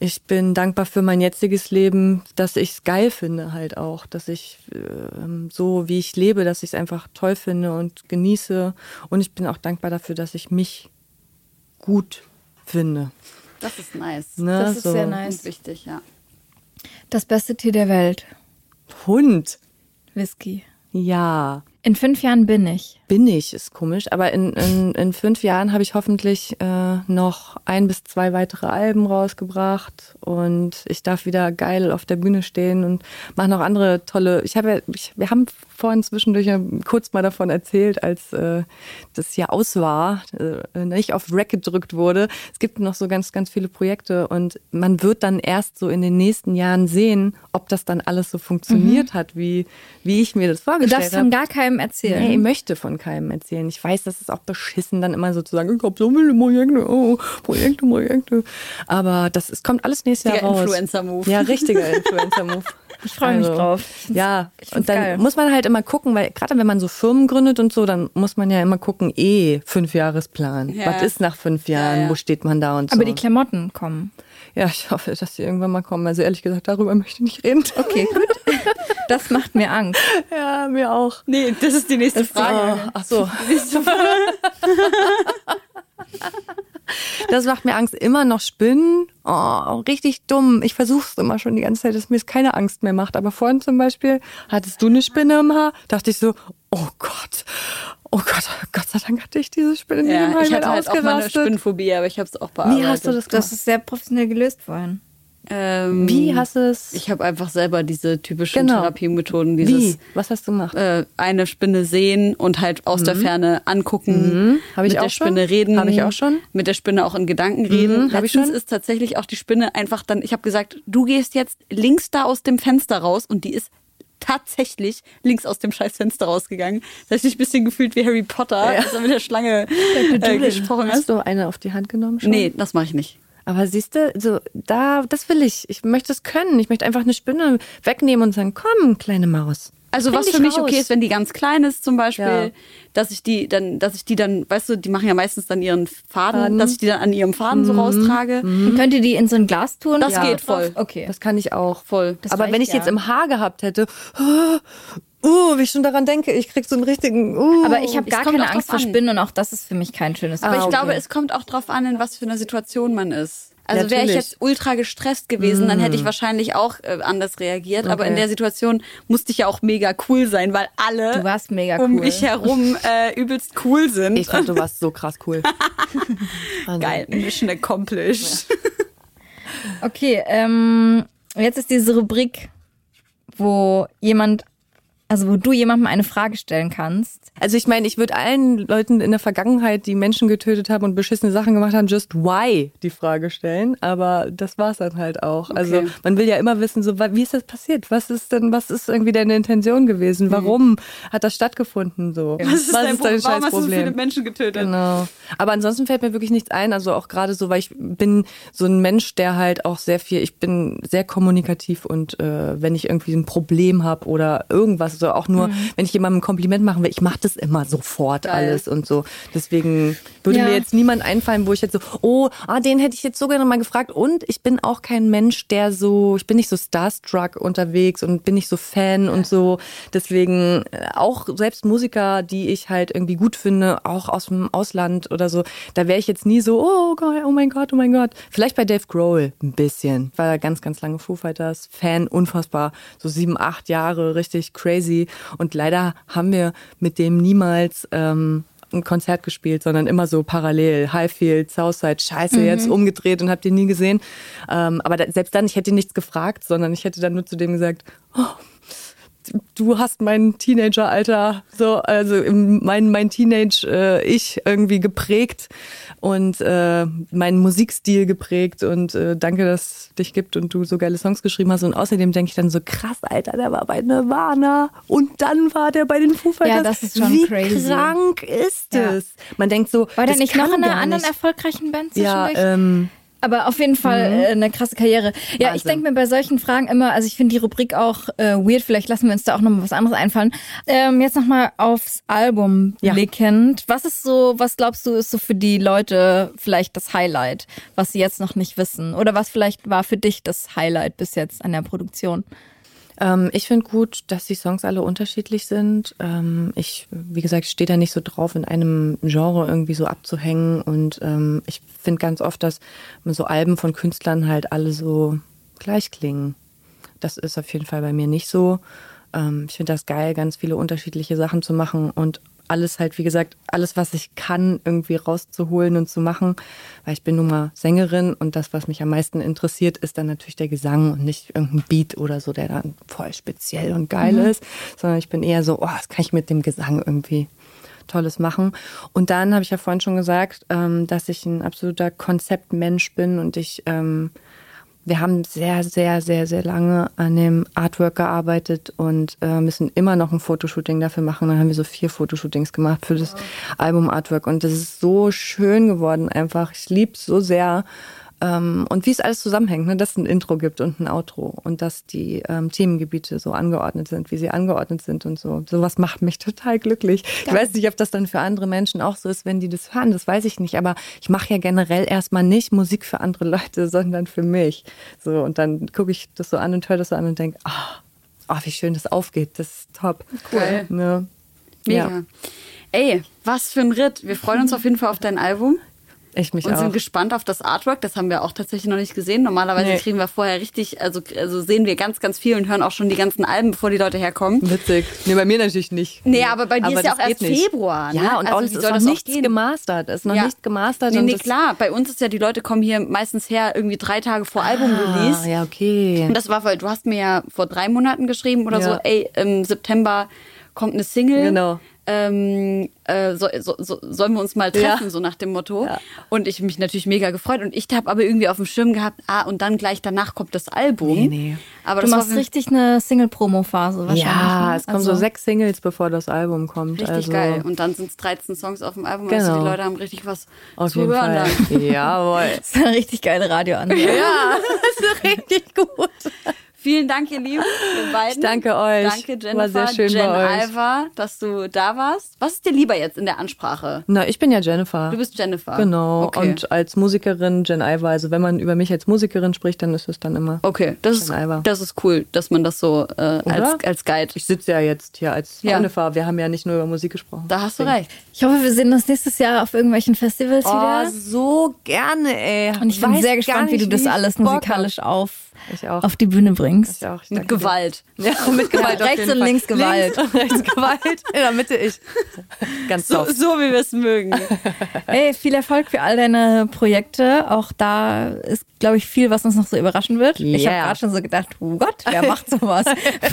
Ich bin dankbar für mein jetziges Leben, dass ich es geil finde halt auch, dass ich ähm, so wie ich lebe, dass ich es einfach toll finde und genieße. Und ich bin auch dankbar dafür, dass ich mich gut finde. Das ist nice. Ne? Das ist so. sehr Und nice. wichtig, ja. Das beste Tier der Welt. Hund. Whisky. Ja. In fünf Jahren bin ich. bin ich, ist komisch. Aber in, in, in fünf Jahren habe ich hoffentlich äh, noch ein bis zwei weitere Alben rausgebracht und ich darf wieder geil auf der Bühne stehen und mache noch andere tolle. Ich habe, ja- ich, wir haben vorhin zwischendurch kurz mal davon erzählt, als äh, das ja aus war, äh, nicht auf Rack gedrückt wurde. Es gibt noch so ganz, ganz viele Projekte und man wird dann erst so in den nächsten Jahren sehen, ob das dann alles so funktioniert hat, wie, wie ich mir das Du vorgestellt darfst habe. von gar keinem erzählen. Nee, ich möchte von keinem erzählen. Ich weiß, das ist auch beschissen, dann immer so zu sagen, ich habe so viele Projekte, oh, Projekte, Projekte. Aber das es kommt alles nächstes Jahr raus. Influencer-Move. Ja, richtiger Influencer-Move. *laughs* Ich freue mich drauf. Ja, und dann geil. muss man halt immer gucken, weil gerade wenn man so Firmen gründet und so, dann muss man ja immer gucken, eh, Fünfjahresplan. Ja. Was ist nach fünf Jahren? Ja, ja. Wo steht man da und so. Aber die Klamotten kommen. Ja, ich hoffe, dass die irgendwann mal kommen. Also ehrlich gesagt, darüber möchte ich nicht reden. Okay, gut. *laughs* Das macht mir Angst. Ja, mir auch. Nee, das ist die nächste Frage. Oh, ach so. *laughs* Das macht mir Angst. Immer noch Spinnen. Oh, richtig dumm. Ich versuche es immer schon die ganze Zeit, dass mir es keine Angst mehr macht. Aber vorhin zum Beispiel, hattest du eine Spinne im Haar? Dachte ich so, oh Gott. Oh Gott, Gott sei Dank hatte ich diese Spinne nicht im Ja, Haar. ich hatte halt auch mal eine ausgerastet. Spinnenphobie, aber ich habe es auch bearbeitet. Wie hast du das gemacht? Das ist sehr professionell gelöst vorhin. Ähm, Wie hast du es? Ich habe einfach selber diese typischen Genau. Therapiemethoden, dieses Wie? Was hast du gemacht? äh, eine Spinne sehen und halt aus der Ferne angucken, Mhm. Hab ich mit der auch schon. Spinne reden, Hab ich auch schon. mit der Spinne auch in Gedanken reden. Mhm, hab ich schon. ist tatsächlich auch die Spinne einfach dann, ich habe gesagt, du gehst jetzt links da aus dem Fenster raus und die ist tatsächlich links aus dem scheiß Fenster rausgegangen. Das heißt, ich ein bisschen gefühlt wie Harry Potter, als er mit der Schlange *laughs* äh, gesprochen Hast hast. du eine auf die Hand genommen schon? Nee, das mache ich nicht. Aber siehst du, so, da, das will ich. Ich möchte es können. Ich möchte einfach eine Spinne wegnehmen und sagen, komm, kleine Maus. Also Find was für mich raus. okay ist, wenn die ganz klein ist zum Beispiel, Ja. dass ich die dann, dass ich die dann, weißt du, die machen ja meistens dann ihren Faden, Faden. dass ich die dann an ihrem Faden Mhm. so raustrage. Und könnt ihr die in so ein Glas tun? Das geht voll. Okay. Das kann ich auch. Voll. Das Aber reicht wenn ich ja. jetzt im Haar gehabt hätte, *gasps* uh, wie ich schon daran denke, ich krieg so einen richtigen, uh. Aber ich habe gar keine Angst vor. Spinnen und auch das ist für mich kein schönes Aber Ah, ich okay. glaube, es kommt auch drauf an, in was für einer Situation man ist. Also wäre ich jetzt ultra gestresst gewesen, dann hätte ich wahrscheinlich auch äh, anders reagiert. Aber in Okay. der Situation musste ich ja auch mega cool sein, weil alle Du warst mega um cool. mich herum äh, übelst cool sind. ich fand, du warst so krass cool. *laughs* Also, Geil, Mission accomplished. Okay, ähm, jetzt ist diese Rubrik, wo jemand, also wo du jemandem eine Frage stellen kannst. Also ich meine, ich würde allen Leuten in der Vergangenheit, die Menschen getötet haben und beschissene Sachen gemacht haben, just why die Frage stellen. Aber das war's dann halt auch. Also Okay. man will ja immer wissen, so wie ist das passiert? Was ist denn, was ist irgendwie deine Intention gewesen? Warum hat das stattgefunden? So, Was ist dein, dein warum hast du so viele? Menschen getötet? Genau. Aber ansonsten fällt mir wirklich nichts ein. Also auch gerade so, weil ich bin so ein Mensch, der halt auch sehr viel, ich bin sehr kommunikativ und äh, wenn ich irgendwie ein Problem habe oder irgendwas Also auch nur, wenn ich jemandem ein Kompliment machen will, ich mache das immer sofort Geil. alles und so. Deswegen würde Ja. mir jetzt niemand einfallen, wo ich jetzt so, oh, ah, den hätte ich jetzt so gerne mal gefragt. Und ich bin auch kein Mensch, der so, ich bin nicht so starstruck unterwegs und bin nicht so Fan und so. Deswegen äh, auch selbst Musiker, die ich halt irgendwie gut finde, auch aus dem Ausland oder so, da wäre ich jetzt nie so, oh Gott, oh mein Gott, oh mein Gott. Vielleicht bei Dave Grohl ein bisschen. Ich war ganz, ganz lange Foo Fighters Fan, unfassbar. So sieben, acht Jahre, richtig crazy. Und leider haben wir mit dem niemals ähm, ein Konzert gespielt, sondern immer so parallel. Highfield, Southside, scheiße, jetzt umgedreht und habt ihr nie gesehen. Ähm, aber da, selbst dann, ich hätte ihn nichts gefragt, sondern ich hätte dann nur zu dem gesagt, oh, du hast mein Teenageralter, so, also mein, mein Teenage-Ich irgendwie geprägt und äh, meinen Musikstil geprägt und äh, danke, dass es dich gibt und du so geile Songs geschrieben hast. Und außerdem denke ich dann so, krass, Alter, der war bei Nirvana und dann war der bei den Foo Fighters. Ja, das ist schon Wie crazy. krank ist Ja. es? Man denkt so, War der das nicht noch in einer anderen erfolgreichen Band Ja, zwischendurch? ähm, Aber auf jeden Fall äh, eine krasse Karriere. Ja, ich Wahnsinn. denke mir bei solchen Fragen immer, also ich finde die Rubrik auch äh, weird, vielleicht lassen wir uns da auch nochmal was anderes einfallen. Ähm, jetzt nochmal aufs Album Ja. blickend. Was ist so, was glaubst du, ist so für die Leute vielleicht das Highlight, was sie jetzt noch nicht wissen? Oder was vielleicht war für dich das Highlight bis jetzt an der Produktion? Ähm, ich finde gut, dass die Songs alle unterschiedlich sind. Ähm, ich, wie gesagt, stehe da nicht so drauf, in einem Genre irgendwie so abzuhängen. Und ähm, ich finde ganz oft, dass so Alben von Künstlern halt alle so gleich klingen. Das ist auf jeden Fall bei mir nicht so. Ähm, ich finde das geil, ganz viele unterschiedliche Sachen zu machen und alles halt, wie gesagt, alles, was ich kann, irgendwie rauszuholen und zu machen. Weil ich bin nun mal Sängerin und das, was mich am meisten interessiert, ist dann natürlich der Gesang und nicht irgendein Beat oder so, der dann voll speziell und geil ist, sondern ich bin eher so, oh, was kann ich mit dem Gesang irgendwie Tolles machen. Und dann habe ich ja vorhin schon gesagt, ähm, dass ich ein absoluter Konzeptmensch bin und ich, ähm, wir haben sehr, sehr, sehr, sehr lange an dem Artwork gearbeitet und äh, müssen immer noch ein Fotoshooting dafür machen. Dann haben wir so vier Fotoshootings gemacht für das Album Artwork und das ist so schön geworden einfach. Ich liebe es so sehr. Ähm, und wie es alles zusammenhängt, ne? dass es ein Intro gibt und ein Outro und dass die ähm, Themengebiete so angeordnet sind, wie sie angeordnet sind und so. Sowas macht mich total glücklich. Ich weiß nicht, ob das dann für andere Menschen auch so ist, wenn die das hören, das weiß ich nicht. Aber ich mache ja generell erstmal nicht Musik für andere Leute, *laughs* sondern für mich. So, und dann gucke ich das so an und höre das so an und denke, ah, oh, wie schön das aufgeht. Das ist top. Cool. Ne? Mega. Ja, Ey, was für ein Ritt. Wir freuen uns auf jeden Fall auf dein Album. Ich mich und auch. sind gespannt auf das Artwork. Das haben wir auch tatsächlich noch nicht gesehen. Normalerweise Nee. kriegen wir vorher richtig, also, also sehen wir ganz, ganz viel und hören auch schon die ganzen Alben, bevor die Leute herkommen. Witzig. Nee, bei mir natürlich nicht. Nee, aber bei dir ist ja auch erst nicht. Februar, ne? Ja, und Also alles ist soll noch nichts gehen? gemastert. Ist noch Ja. nicht gemastert. Nee, nee, klar. Bei uns ist ja, die Leute kommen hier meistens her, irgendwie drei Tage vor Album-Release. Ah, ja, okay. Und das war, weil du hast mir ja vor drei Monaten geschrieben oder Ja. so, ey, im September kommt eine Single. Genau. Ähm, äh, so, so, so, sollen wir uns mal treffen, Ja. so nach dem Motto. Ja. Und ich mich natürlich mega gefreut. Und ich habe aber irgendwie auf dem Schirm gehabt, ah, und dann gleich danach kommt das Album. Nee, nee. Aber Du das machst richtig eine Single-Promo-Phase wahrscheinlich. Ja, ne? es kommen Also- so sechs Singles, bevor das Album kommt. richtig also, geil. Und dann sind es 13 Songs auf dem Album. Also Genau. die Leute haben richtig was Auf zu hören. *laughs* Jawohl. Das ist eine richtig geile Radioanlage. Ja, *laughs* das ist richtig gut. *laughs* Vielen Dank, ihr Lieben, ihr beiden. Ich danke euch. Danke, Jennifer. War sehr schön Jen bei euch. Alva, dass du da warst. Was ist dir lieber jetzt in der Ansprache? Na, ich bin ja Jennifer. Du bist Jennifer. Genau. Okay. Und als Musikerin Jen Iver. Also wenn man über mich als Musikerin spricht, dann ist es dann immer. Okay, das ist, Jen Alva. das ist cool, dass man das so äh, als, als Guide. Ich sitze ja jetzt hier als Ja. Jennifer. Wir haben ja nicht nur über Musik gesprochen. Da hast du recht. Ich hoffe, wir sehen uns nächstes Jahr auf irgendwelchen Festivals Oh, wieder. so gerne, ey. Und ich bin Weiß sehr gespannt, wie nicht, du das ich alles musikalisch auf, Ich auch. auf die Bühne bringst. Ich auch. Mit. Gewalt. *laughs* Ja, mit Gewalt. Ja, rechts und links Gewalt. Links und rechts Gewalt. *laughs* In der Mitte ich. Ganz So, soft. so wie wir es mögen. *laughs* Hey, viel Erfolg für all deine Projekte. Auch da ist, glaube ich, viel, was uns noch so überraschen wird. Ich habe Yeah. gerade schon so gedacht, oh Gott, wer macht sowas?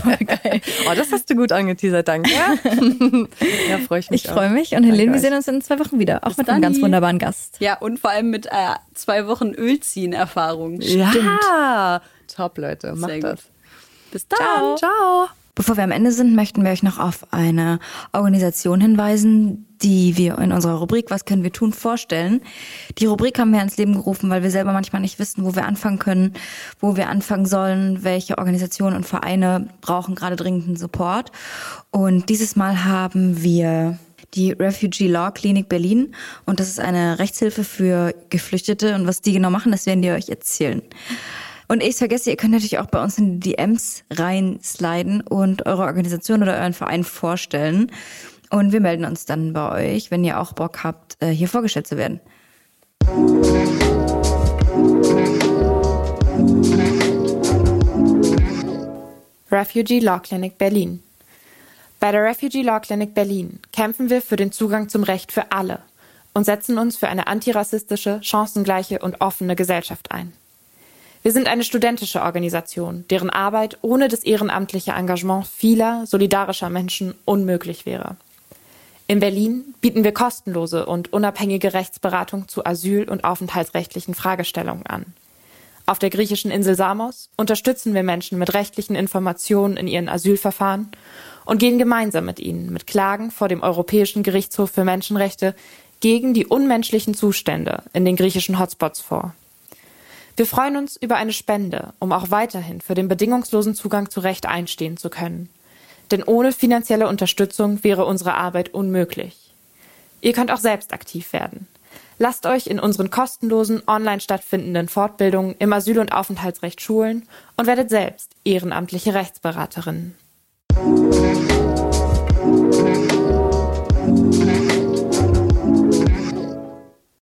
Voll geil. Oh, das hast du gut angeteasert, danke. Ja, ja freue ich mich. Ich freue mich und Helene, wir sehen uns in zwei Wochen wieder. Auch mit einem ganz wunderbaren Gast. Ja, und vor allem mit äh, zwei Wochen Ölziehen-Erfahrung. Ja, top, Leute. Sehr Macht gut. das. Bis dann. Ciao. Bevor wir am Ende sind, möchten wir euch noch auf eine Organisation hinweisen, die wir in unserer Rubrik Was können wir tun vorstellen. Die Rubrik haben wir ins Leben gerufen, weil wir selber manchmal nicht wissen, wo wir anfangen können, wo wir anfangen sollen, welche Organisationen und Vereine brauchen gerade dringenden Support. Und dieses Mal haben wir die Refugee Law Clinic Berlin und das ist eine Rechtshilfe für Geflüchtete und was die genau machen, das werden die euch erzählen. Und ich vergesse, ihr könnt natürlich auch bei uns in die DMs reinsliden und eure Organisation oder euren Verein vorstellen. Und wir melden uns dann bei euch, wenn ihr auch Bock habt, äh, hier vorgestellt zu werden. Refugee Law Clinic Berlin. Bei der Refugee Law Clinic Berlin kämpfen wir für den Zugang zum Recht für alle und setzen uns für eine antirassistische, chancengleiche und offene Gesellschaft ein. Wir sind eine studentische Organisation, deren Arbeit ohne das ehrenamtliche Engagement vieler solidarischer Menschen unmöglich wäre. In Berlin bieten wir kostenlose und unabhängige Rechtsberatung zu asyl- und aufenthaltsrechtlichen Fragestellungen an. Auf der griechischen Insel Samos unterstützen wir Menschen mit rechtlichen Informationen in ihren Asylverfahren und gehen gemeinsam mit ihnen mit Klagen vor dem Europäischen Gerichtshof für Menschenrechte gegen die unmenschlichen Zustände in den griechischen Hotspots vor. Wir freuen uns über eine Spende, um auch weiterhin für den bedingungslosen Zugang zu Recht einstehen zu können. Denn ohne finanzielle Unterstützung wäre unsere Arbeit unmöglich. Ihr könnt auch selbst aktiv werden. Lasst euch in unseren kostenlosen online stattfindenden Fortbildungen im Asyl- und Aufenthaltsrecht schulen und werdet selbst ehrenamtliche Rechtsberaterinnen.